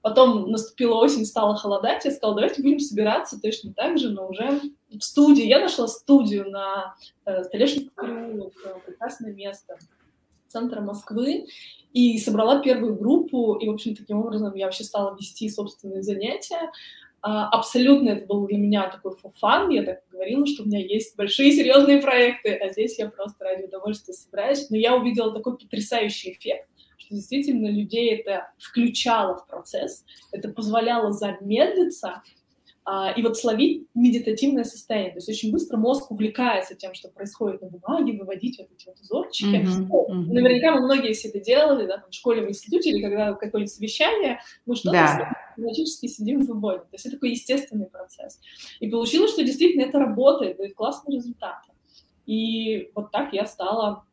Потом наступила осень, стало холодать, я сказала, давайте будем собираться точно так же, но уже в студии. Я нашла студию на э, э, прекрасное место центра Москвы, и собрала первую группу, и, в общем, таким образом я вообще стала вести собственные занятия. А, абсолютно это был для меня такой фан, я так говорила, что у меня есть большие серьезные проекты, а здесь я просто ради удовольствия собираюсь. Но я увидела такой потрясающий эффект, что действительно людей это включало в процесс, это позволяло замедлиться, и вот словить медитативное состояние. То есть очень быстро мозг увлекается тем, что происходит на бумаге, выводить вот эти вот узорчики. Mm-hmm. Mm-hmm. Наверняка мы многие все это делали, да, там, в школе, в институте, или когда какое-нибудь совещание, мы что-то да. автоматически сидим и выводим. То есть это такой естественный процесс. И получилось, что действительно это работает, дает классные результаты. И вот так я стала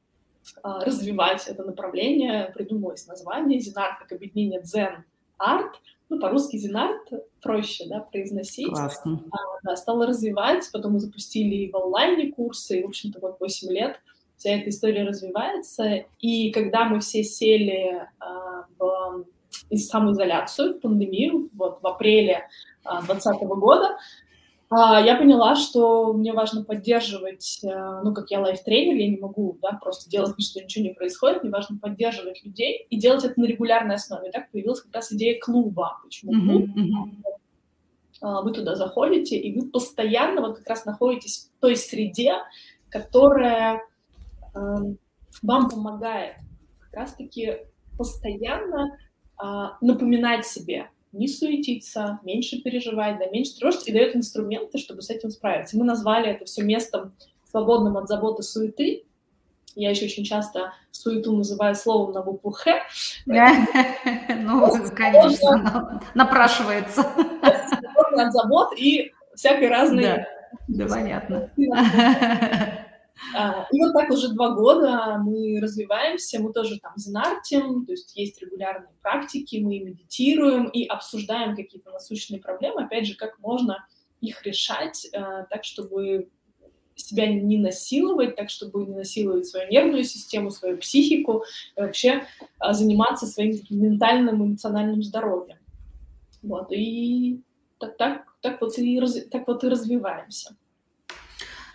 а, развивать это направление, придумалось название «Зинар» как объединение «Дзен Арт», ну, по-русски Зинарт проще, да, произносить. Классно. А, да, стала развивать, потом мы запустили в онлайне курсы, и, в общем-то, вот 8 лет вся эта история развивается. И когда мы все сели а, в самоизоляцию, в пандемию, вот в апреле 2020 а, года, я поняла, что мне важно поддерживать, э, ну, как я лайф-тренер, я не могу, да, просто делать что ничего не происходит, мне важно поддерживать людей и делать это на регулярной основе. И так появилась как раз идея клуба. Почему клуб? Mm-hmm. Вы туда заходите, и вы постоянно вот как раз находитесь в той среде, которая э, вам помогает как раз-таки постоянно э, напоминать себе, не суетиться, меньше переживать, да, меньше тревожиться, и дает инструменты, чтобы с этим справиться. Мы назвали это все местом свободным от заботы суеты. Я еще очень часто суету называю словом на букву «Х». Ну, конечно, напрашивается. От забот и всякой разной... Да, понятно. А, и вот так уже два года мы развиваемся, мы тоже там зенартим, то есть есть регулярные практики, мы медитируем и обсуждаем какие-то насущные проблемы, опять же, как можно их решать а, так, чтобы себя не насиловать, так, чтобы не насиловать свою нервную систему, свою психику, и вообще а, заниматься своим ментальным, эмоциональным здоровьем. Вот, и так, так, так, вот, и, так вот и развиваемся.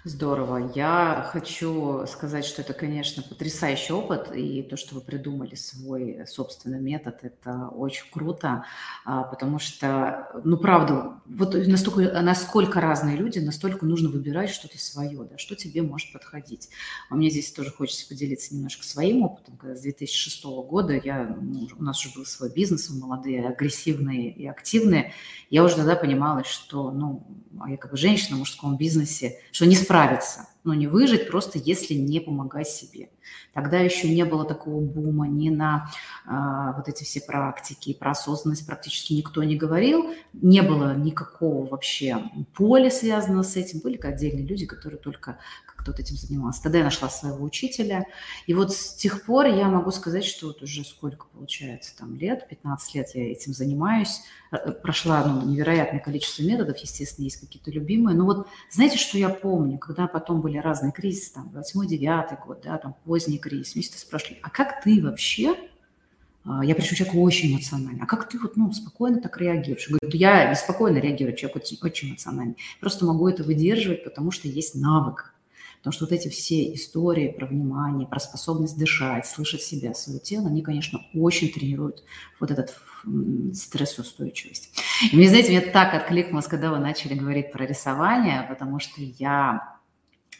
Здорово. Я хочу сказать, что это, конечно, потрясающий опыт, и то, что вы придумали свой собственный метод, это очень круто, а, потому что, ну, правда, вот настолько, насколько разные люди, настолько нужно выбирать что-то свое, да, что тебе может подходить. А мне здесь тоже хочется поделиться немножко своим опытом, когда с 2006 года я, ну, у нас уже был свой бизнес, мы молодые, агрессивные и активные, я уже тогда понимала, что, ну, я как бы женщина в мужском бизнесе, что не справиться, ну, не выжить просто, если не помогать себе. Тогда еще не было такого бума ни на а, вот эти все практики, про осознанность практически никто не говорил, не было никакого вообще поля связанного с этим, были отдельные люди, которые только кто-то этим занимался. Тогда я нашла своего учителя. И вот с тех пор я могу сказать, что вот уже сколько получается, там лет, 15 лет я этим занимаюсь. Э, э, прошла ну, невероятное количество методов, естественно, есть какие-то любимые. Но вот знаете, что я помню, когда потом были разные кризисы, там, 8-9 год, да, там, поздний кризис, всегда спрашивали, а как ты вообще а, я причем человек очень эмоциональный. А как ты вот, ну, спокойно так реагируешь? Говорю, я спокойно реагирую, человек очень, очень эмоциональный. Просто могу это выдерживать, потому что есть навык. Потому что вот эти все истории про внимание, про способность дышать, слышать себя, свое тело, они, конечно, очень тренируют вот этот стрессоустойчивость. И мне, знаете, мне так откликнулось, когда вы начали говорить про рисование, потому что я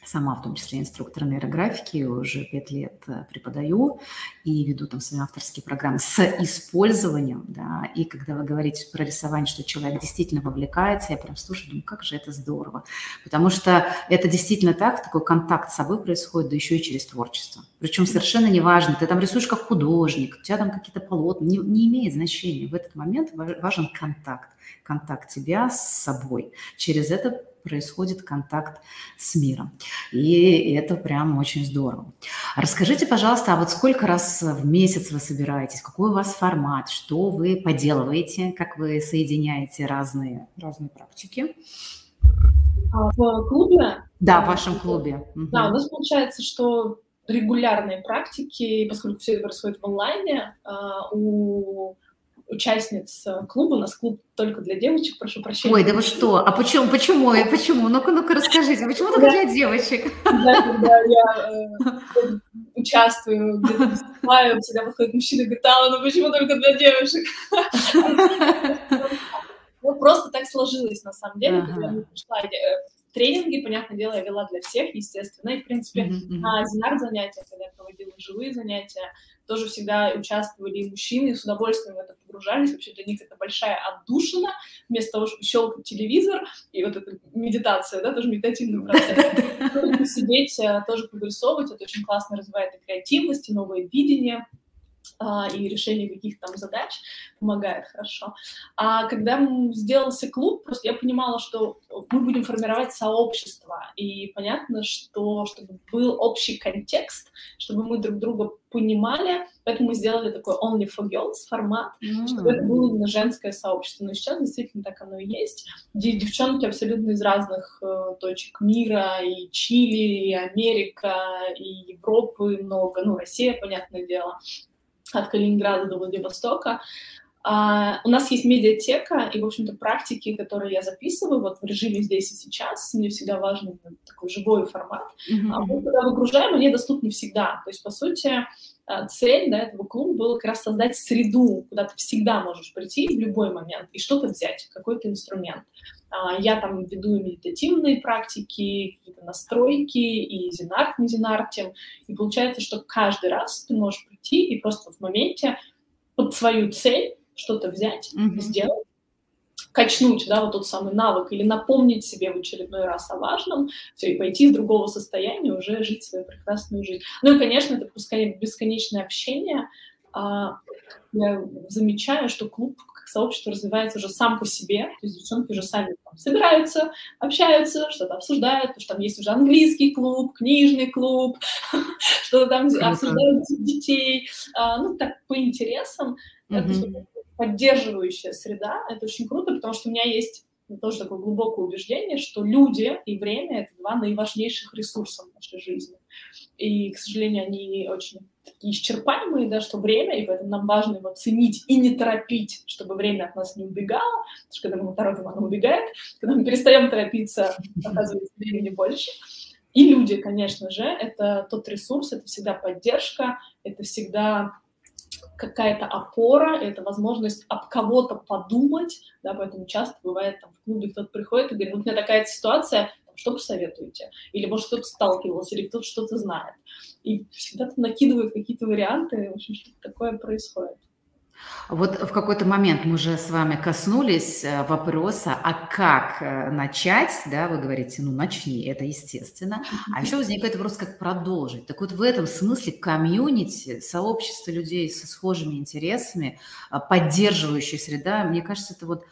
сама в том числе инструктор нейрографики, уже пять лет э, преподаю и веду там свои авторские программы с использованием, да, и когда вы говорите про рисование, что человек действительно вовлекается, я прям слушаю, думаю, как же это здорово, потому что это действительно так, такой контакт с собой происходит, да еще и через творчество. Причем совершенно неважно, ты там рисуешь как художник, у тебя там какие-то полотна, не, не имеет значения. В этот момент важен контакт, контакт тебя с собой. Через это происходит контакт с миром. И это прям очень здорово. Расскажите, пожалуйста, а вот сколько раз в месяц вы собираетесь? Какой у вас формат? Что вы поделываете? Как вы соединяете разные, разные практики? А, в клубе? Да, в вашем клубе. Да, у нас получается, что регулярные практики, поскольку все это происходит в онлайне, а, у участниц э, клуба. У нас клуб только для девочек, прошу прощения. Ой, да вы что? А почему? Почему? И почему? Ну-ка, ну-ка, расскажите, почему только для девочек? Да, когда я э, участвую, где-то выступаю, всегда подходит мужчина и говорит, а, ну почему только для девушек? Ну, просто так сложилось, на самом деле, когда я пришла. Тренинги, понятное дело, я вела для всех, естественно, и, в принципе, mm-hmm. на Зинар занятия, когда я проводила живые занятия, тоже всегда участвовали и мужчины, и с удовольствием в это погружались. Вообще для них это большая отдушина, вместо того, чтобы щелкать телевизор, и вот эта медитация, да, тоже медитативный процесс. Сидеть, э, тоже повырисовывать, это очень классно развивает и креативность, и новое видение, и решение каких-то там задач помогает хорошо. А когда сделался клуб, просто я понимала, что мы будем формировать сообщество, и понятно, что чтобы был общий контекст, чтобы мы друг друга понимали, поэтому мы сделали такой only for girls формат, mm-hmm. чтобы это было именно женское сообщество. Но сейчас действительно так оно и есть. Девчонки абсолютно из разных э, точек мира, и Чили, и Америка, и Европы много, ну, Россия, понятное дело от Калининграда до Владивостока. Uh, у нас есть медиатека и, в общем-то, практики, которые я записываю вот в режиме здесь и сейчас. Мне всегда важен такой живой формат. Mm-hmm. А мы, когда выгружаем, они доступны всегда. То есть, по сути, цель да, этого клуба была как раз создать среду, куда ты всегда можешь прийти в любой момент и что-то взять, какой-то инструмент. Uh, я там веду медитативные практики, какие-то настройки, и зинарт, не зинартим. И получается, что каждый раз ты можешь прийти и просто в моменте под свою цель что-то взять, mm-hmm. сделать, качнуть, да, вот тот самый навык, или напомнить себе в очередной раз о важном, все, и пойти из другого состояния уже жить свою прекрасную жизнь. Ну и, конечно, это бесконечное общение. А, я замечаю, что клуб как сообщество развивается уже сам по себе, то есть девчонки уже сами там собираются, общаются, что-то обсуждают, потому что там есть уже английский клуб, книжный клуб, что-то там обсуждают детей, а, ну так по интересам. Поддерживающая среда. Это очень круто, потому что у меня есть тоже такое глубокое убеждение, что люди и время — это два наиважнейших ресурса в нашей жизни. И, к сожалению, они очень такие исчерпаемые, да, что время, и поэтому нам важно его ценить и не торопить, чтобы время от нас не убегало, потому что когда мы торопим, оно убегает, когда мы перестаем торопиться, оказывается времени больше. И люди, конечно же, это тот ресурс, это всегда поддержка, это всегда какая-то опора, это возможность об кого-то подумать, да, поэтому часто бывает там в клубе кто-то приходит и говорит, вот у меня такая ситуация, что посоветуете? Или, может, кто-то сталкивался, или кто-то что-то знает. И всегда накидывают какие-то варианты, в общем, что-то такое происходит. Вот в какой-то момент мы же с вами коснулись э, вопроса, а как э, начать, да, вы говорите, ну, начни, это естественно. А еще возникает вопрос, как продолжить. Так вот в этом смысле комьюнити, сообщество людей со схожими интересами, э, поддерживающая среда, мне кажется, это вот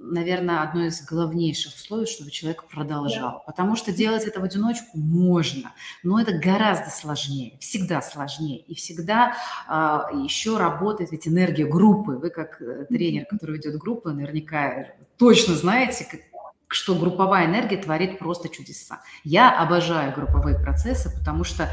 наверное, одно из главнейших условий, чтобы человек продолжал. Да. Потому что делать это в одиночку можно, но это гораздо сложнее, всегда сложнее. И всегда а, еще работает ведь энергия группы. Вы как э, тренер, который ведет группу, наверняка точно знаете, как, что групповая энергия творит просто чудеса. Я обожаю групповые процессы, потому что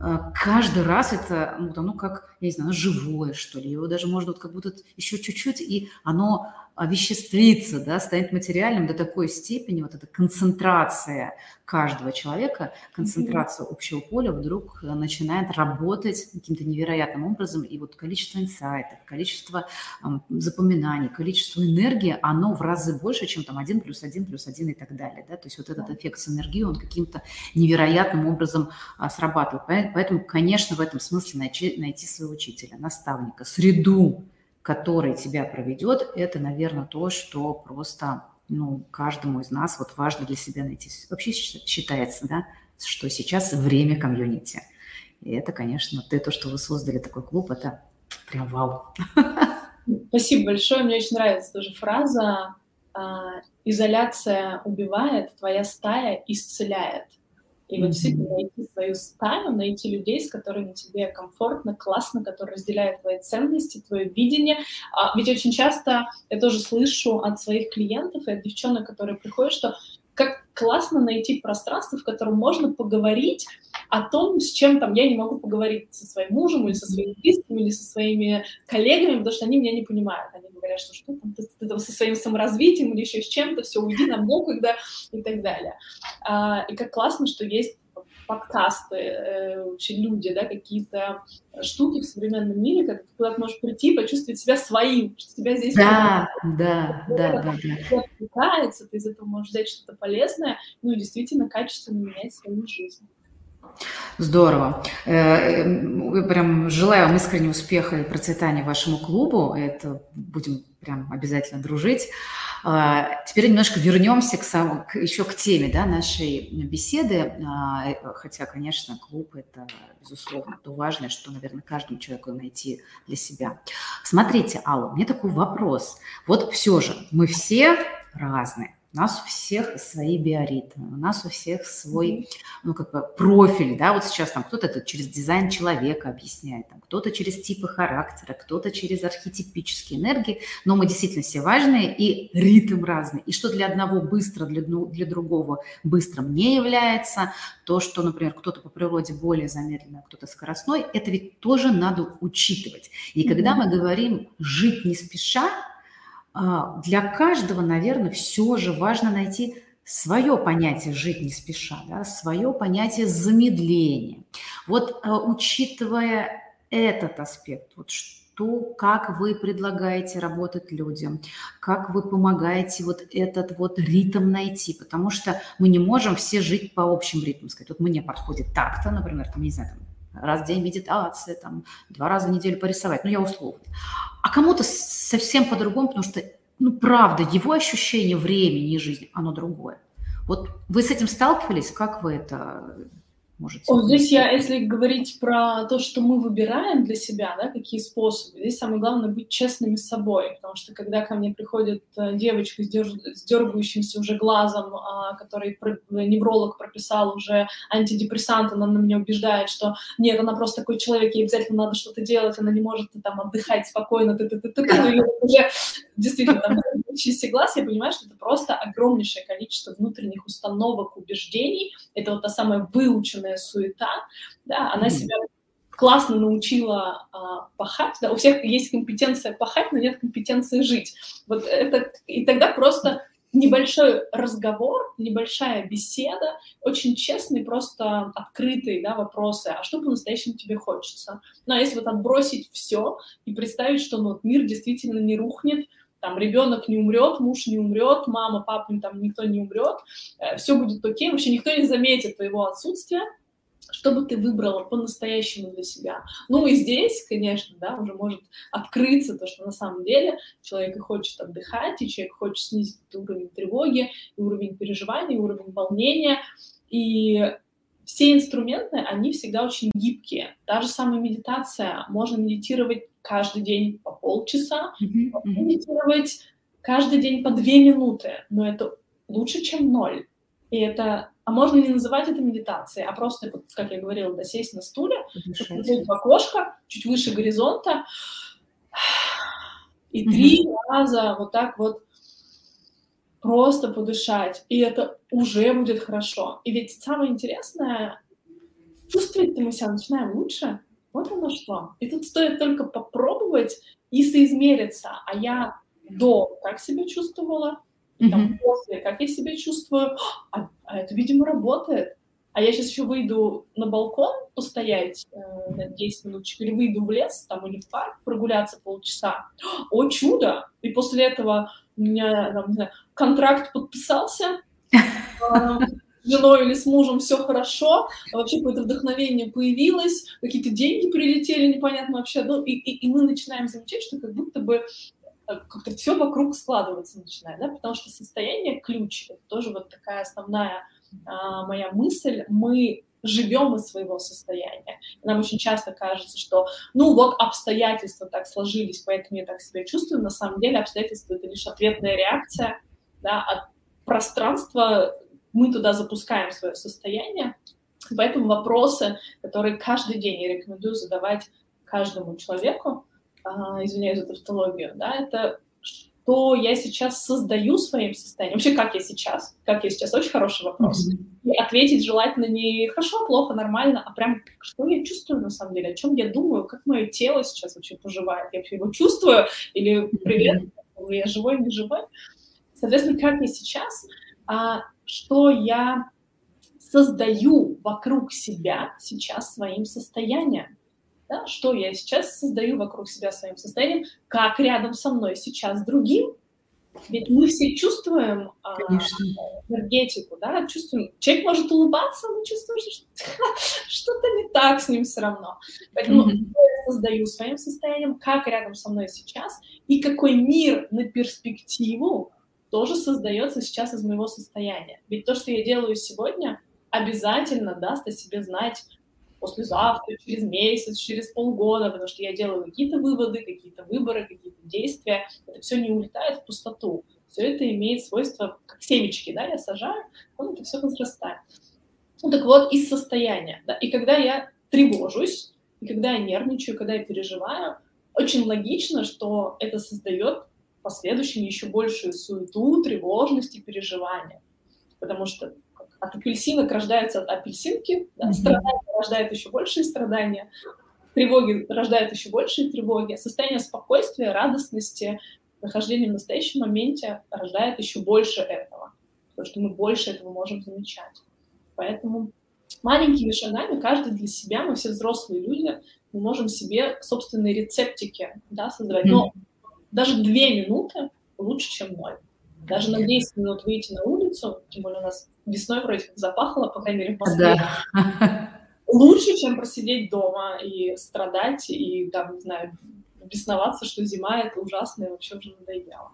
э, каждый раз это, ну, оно как, я не знаю, живое, что ли. Его даже можно вот как будто еще чуть-чуть, и оно овеществится, да, станет материальным до такой степени, вот эта концентрация каждого человека, концентрация mm-hmm. общего поля вдруг э, начинает работать каким-то невероятным образом, и вот количество инсайтов, количество эм, запоминаний, количество энергии, оно в разы больше, чем там один плюс один плюс один и так далее, да, то есть вот этот эффект синергии, он каким-то невероятным образом а, срабатывает, поэтому, конечно, в этом смысле найти, найти своего учителя, наставника, среду, который тебя проведет, это, наверное, то, что просто ну, каждому из нас вот важно для себя найти. Вообще считается, да, что сейчас время комьюнити. И это, конечно, ты то, что вы создали такой клуб, это прям вау. Спасибо большое. Мне очень нравится тоже фраза а, «изоляция убивает, твоя стая исцеляет». И вот действительно найти свою стаю, найти людей, с которыми тебе комфортно, классно, которые разделяют твои ценности, твое видение. А, ведь очень часто я тоже слышу от своих клиентов и от девчонок, которые приходят, что как классно найти пространство, в котором можно поговорить о том, с чем там я не могу поговорить со своим мужем или со своими близкими, или со своими коллегами, потому что они меня не понимают. Они говорят, что что там, ты, ты со своим саморазвитием или еще с чем-то, все, уйди, нам некогда и так далее. А, и как классно, что есть подкасты, э, вообще люди, да, какие-то штуки в современном мире, когда ты куда-то можешь прийти, почувствовать себя своим, что тебя здесь... Да, да, да, да, да. Отвлекается, ты из этого можешь взять что-то полезное, ну и действительно качественно менять свою жизнь. Здорово. Э, прям желаю вам искреннего успеха и процветания вашему клубу. Это будем прям обязательно дружить. А, теперь немножко вернемся к, сам, к, еще к теме да, нашей беседы. А, э, хотя, конечно, клуб – это, безусловно, то важное, что, наверное, каждому человеку найти для себя. Смотрите, Алла, меня такой вопрос. Вот все же мы все разные. У нас у всех свои биоритмы, у нас у всех свой, ну, как бы профиль, да, вот сейчас там кто-то это через дизайн человека объясняет, там, кто-то через типы характера, кто-то через архетипические энергии, но мы действительно все важные, и ритм разный, и что для одного быстро, для, для другого быстрым не является, то, что, например, кто-то по природе более замедленный, а кто-то скоростной, это ведь тоже надо учитывать. И когда мы говорим «жить не спеша», для каждого, наверное, все же важно найти свое понятие «жить не спеша», да, свое понятие замедления. Вот а, учитывая этот аспект, вот что, как вы предлагаете работать людям, как вы помогаете вот этот вот ритм найти, потому что мы не можем все жить по общим ритмам, сказать, вот мне подходит так-то, например, там, не знаю, там, раз в день медитация, там, два раза в неделю порисовать, ну, я условно. А кому-то совсем по-другому, потому что, ну, правда, его ощущение времени и жизни, оно другое. Вот вы с этим сталкивались? Как вы это можете? О, здесь я, если говорить про то, что мы выбираем для себя, да, какие способы, здесь самое главное быть честными с собой, потому что когда ко мне приходит э, девочка с, держ... с дергающимся уже глазом, а, который невролог прописал уже антидепрессант, она на меня убеждает, что нет, она просто такой человек, ей обязательно надо что-то делать, она не может там отдыхать спокойно, ты ты ты ты ты уже действительно там чистый глаз, я понимаю, что это просто огромнейшее количество внутренних установок, убеждений, это вот та самая выученная суета, да, она себя классно научила а, пахать, да, у всех есть компетенция пахать, но нет компетенции жить. Вот это, и тогда просто небольшой разговор, небольшая беседа, очень честный, просто открытые да, вопросы, а что по-настоящему тебе хочется? Ну, а если вот отбросить все и представить, что ну, вот мир действительно не рухнет, там ребенок не умрет, муж не умрет, мама, папа, там никто не умрет, э, все будет окей, вообще никто не заметит твоего отсутствия, что бы ты выбрала по-настоящему для себя. Ну и здесь, конечно, да, уже может открыться то, что на самом деле человек и хочет отдыхать, и человек хочет снизить уровень тревоги, и уровень переживаний, и уровень волнения. И все инструменты, они всегда очень гибкие. Та же самая медитация. Можно медитировать каждый день по полчаса, mm-hmm. медитировать каждый день по две минуты, но это лучше, чем ноль. И это, а можно не называть это медитацией, а просто, как я говорила, да, сесть на стуле, посмотреть в окошко, чуть выше горизонта, и mm-hmm. три раза вот так вот просто подышать, и это уже будет хорошо. И ведь самое интересное, чувствовать-то мы себя начинаем лучше, вот оно что. И тут стоит только попробовать и соизмериться. А я до как себя чувствовала, и там mm-hmm. после как я себя чувствую. А, а это, видимо, работает. А я сейчас еще выйду на балкон постоять э, на 10 минуточек, или выйду в лес там, или в парк прогуляться полчаса. О, чудо! И после этого у меня, там, не знаю, контракт подписался, женой или с мужем все хорошо, а вообще какое-то вдохновение появилось, какие-то деньги прилетели непонятно вообще, ну, и, и, и мы начинаем замечать, что как будто бы э, как-то все вокруг складываться начинает, да, потому что состояние ключ, это тоже вот такая основная а, моя мысль, мы живем из своего состояния. нам очень часто кажется, что, ну вот обстоятельства так сложились, поэтому я так себя чувствую. На самом деле обстоятельства — это лишь ответная реакция да, от пространства мы туда запускаем свое состояние. Поэтому вопросы, которые каждый день я рекомендую задавать каждому человеку, а, извиняюсь за тавтологию, да, это что я сейчас создаю своим состоянием, вообще как я сейчас, как я сейчас, очень хороший вопрос. Mm-hmm. И ответить желательно не хорошо, плохо, нормально, а прям что я чувствую на самом деле, о чем я думаю, как мое тело сейчас вообще поживает, я вообще его чувствую или привет, mm-hmm. я живой, не живой. Соответственно, как я сейчас, а что я создаю вокруг себя сейчас своим состоянием. Да? Что я сейчас создаю вокруг себя своим состоянием, как рядом со мной сейчас другим. Ведь мы все чувствуем а, энергетику, да, чувствуем. Человек может улыбаться, но чувствует, что что-то не так с ним все равно. Поэтому mm-hmm. я создаю своим состоянием, как рядом со мной сейчас, и какой мир на перспективу тоже создается сейчас из моего состояния. Ведь то, что я делаю сегодня, обязательно даст о себе знать послезавтра, через месяц, через полгода, потому что я делаю какие-то выводы, какие-то выборы, какие-то действия. Это все не улетает в пустоту. Все это имеет свойство, как семечки, да, я сажаю, он это все возрастает. Ну так вот, из состояния. Да, и когда я тревожусь, и когда я нервничаю, когда я переживаю, очень логично, что это создает последующем еще большую суету, тревожность и переживания. Потому что от апельсинок рождаются апельсинки, да, страдания рождают еще большие страдания, тревоги рождают еще большие тревоги, состояние спокойствия, радостности, нахождение в настоящем моменте рождает еще больше этого, потому что мы больше этого можем замечать. Поэтому маленькими шагами, каждый для себя, мы все взрослые люди, мы можем себе собственные рецептики да, создавать. Но даже две минуты лучше, чем ноль. Даже на 10 минут выйти на улицу, тем более у нас весной вроде как запахло, по крайней мере, в Москве. Да. Лучше, чем просидеть дома и страдать, и там, не знаю, бесноваться, что зима это ужасно и вообще уже надоело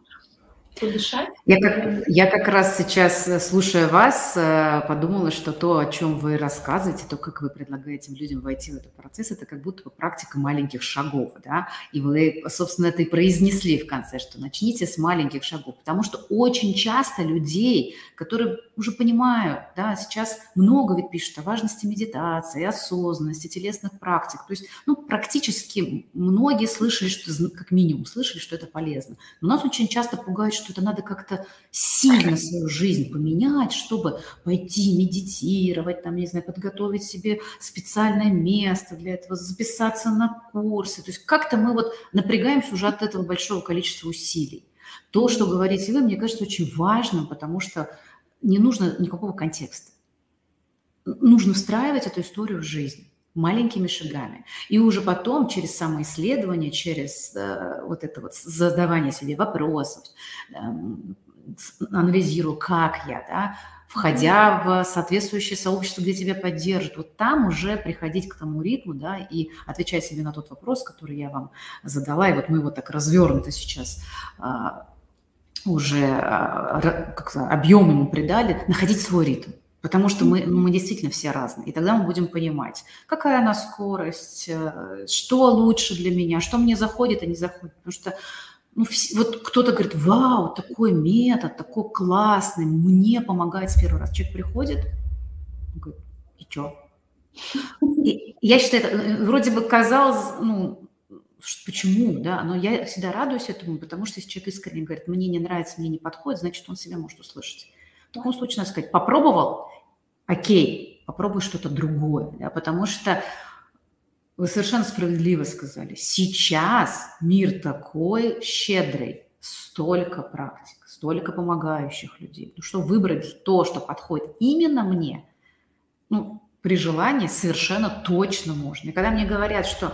подышать. Я как, я как раз сейчас, э, слушая вас, э, подумала, что то, о чем вы рассказываете, то, как вы предлагаете людям войти в этот процесс, это как будто бы практика маленьких шагов, да, и вы, собственно, это и произнесли в конце, что начните с маленьких шагов, потому что очень часто людей, которые уже понимают, да, сейчас много ведь пишут о важности медитации, осознанности, телесных практик, то есть, ну, практически многие слышали, что, как минимум, слышали, что это полезно, но нас очень часто пугает, что это надо как-то сильно свою жизнь поменять, чтобы пойти медитировать, там, не знаю, подготовить себе специальное место для этого, записаться на курсы. То есть как-то мы вот напрягаемся уже от этого большого количества усилий. То, что говорите вы, мне кажется, очень важным, потому что не нужно никакого контекста. Нужно встраивать эту историю в жизнь маленькими шагами. И уже потом через самоисследование, через э, вот это вот задавание себе вопросов, э, анализирую, как я, да, входя в соответствующее сообщество, где тебя поддержат, вот там уже приходить к тому ритму, да, и отвечать себе на тот вопрос, который я вам задала, и вот мы его так развернуто сейчас а, уже а, как объем ему придали, находить свой ритм. Потому что мы, ну, мы действительно все разные. И тогда мы будем понимать, какая она скорость, э, что лучше для меня, что мне заходит, а не заходит. Потому что ну, вот кто-то говорит, вау, такой метод, такой классный, мне помогает с первого раза. Человек приходит, говорит, и что? И я считаю, это э, вроде бы казалось, ну, почему, да, но я всегда радуюсь этому, потому что если человек искренне говорит, мне не нравится, мне не подходит, значит, он себя может услышать. В таком случае надо сказать, попробовал, окей, попробуй что-то другое, да, потому что вы совершенно справедливо сказали, сейчас мир такой щедрый, столько практик, столько помогающих людей, ну что выбрать то, что подходит именно мне, ну, при желании совершенно точно можно. И когда мне говорят, что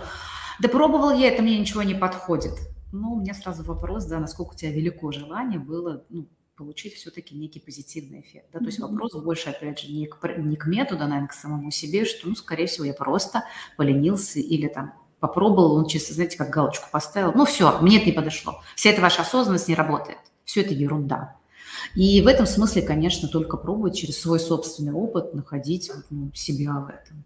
да пробовал я, это мне ничего не подходит, ну, у меня сразу вопрос, да, насколько у тебя велико желание было ну, получить все-таки некий позитивный эффект. Да? То есть вопрос больше, опять же, не к, не к методу, наверное, к самому себе, что, ну, скорее всего, я просто поленился или там попробовал, он чисто, знаете, как галочку поставил. Ну, все, мне это не подошло. Вся эта ваша осознанность не работает. Все это ерунда. И в этом смысле, конечно, только пробовать через свой собственный опыт находить ну, себя в этом.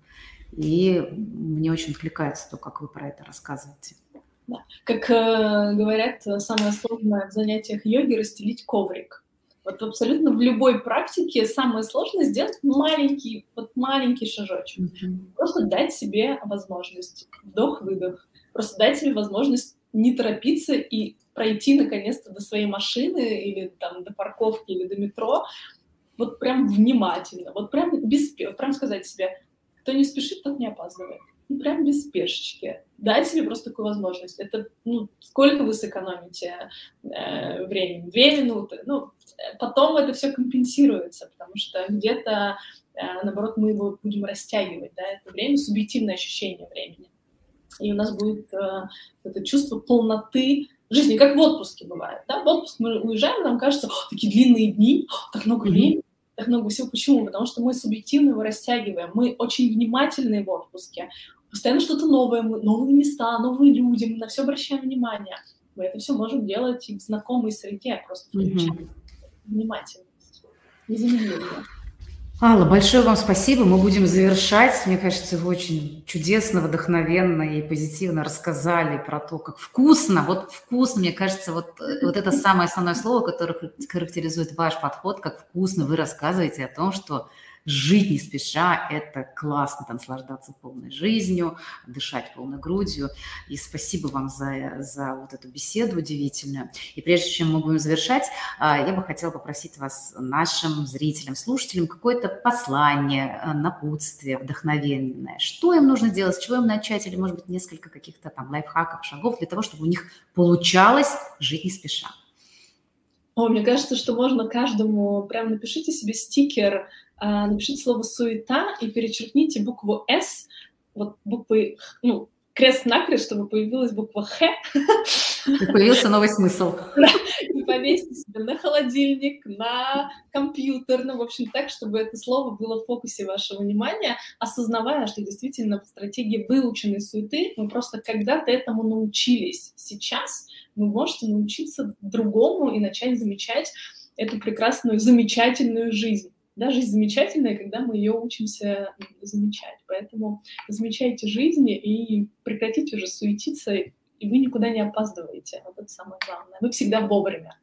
И мне очень откликается то, как вы про это рассказываете. Да. Как э, говорят, самое сложное в занятиях йоги – расстелить коврик. Вот абсолютно в любой практике самое сложное сделать маленький, вот маленький шажочек. Mm-hmm. Просто дать себе возможность. Вдох-выдох. Просто дать себе возможность не торопиться и пройти наконец-то до своей машины или там до парковки или до метро. Вот прям внимательно. Вот прям без прям сказать себе, кто не спешит, тот не опаздывает. Ну, прям без спешечки. Дать себе просто такую возможность. Это, ну, сколько вы сэкономите э, времени? Две минуты? Ну, потом это все компенсируется, потому что где-то, э, наоборот, мы его будем растягивать, да, это время, субъективное ощущение времени. И у нас будет э, это чувство полноты жизни, как в отпуске бывает, да, в отпуск мы уезжаем, нам кажется, такие длинные дни, так много времени, так много всего. Почему? Потому что мы субъективно его растягиваем. Мы очень внимательны в отпуске. Постоянно что-то новое, новые места, новые люди, мы на все обращаем внимание. Мы это все можем делать и в знакомой среде, просто включать mm-hmm. внимательность, незамедлительно. Алла, большое вам спасибо. Мы будем завершать. Мне кажется, вы очень чудесно, вдохновенно и позитивно рассказали про то, как вкусно. Вот вкусно, мне кажется, вот, вот это самое основное слово, которое характеризует ваш подход, как вкусно вы рассказываете о том, что жить не спеша – это классно, наслаждаться полной жизнью, дышать полной грудью. И спасибо вам за, за вот эту беседу удивительную. И прежде чем мы будем завершать, а, я бы хотела попросить вас, нашим зрителям, слушателям, какое-то послание, а, напутствие, вдохновенное. Что им нужно делать, с чего им начать, или, может быть, несколько каких-то там лайфхаков, шагов для того, чтобы у них получалось жить не спеша. О, мне кажется, что можно каждому, прям напишите себе стикер напишите слово «суета» и перечеркните букву «С», вот буквы, ну, крест-накрест, чтобы появилась буква «Х». И появился новый смысл. И повесьте себе на холодильник, на компьютер, ну, в общем, так, чтобы это слово было в фокусе вашего внимания, осознавая, что действительно в стратегии выученной суеты мы просто когда-то этому научились. Сейчас вы можете научиться другому и начать замечать эту прекрасную, замечательную жизнь да, жизнь замечательная, когда мы ее учимся замечать. Поэтому замечайте жизнь и прекратите уже суетиться, и вы никуда не опаздываете. Вот это самое главное. Вы всегда вовремя.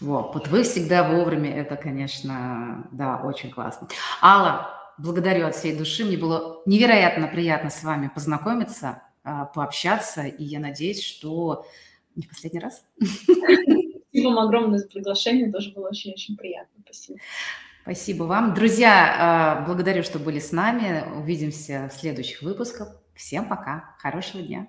Вот, вот вы всегда вовремя, это, конечно, да, очень классно. Алла, благодарю от всей души, мне было невероятно приятно с вами познакомиться, а, пообщаться, и я надеюсь, что не последний раз. Спасибо вам огромное за приглашение, тоже было очень-очень приятно. Спасибо. Спасибо вам. Друзья, а, благодарю, что были с нами. Увидимся в следующих выпусках. Всем пока. Хорошего дня.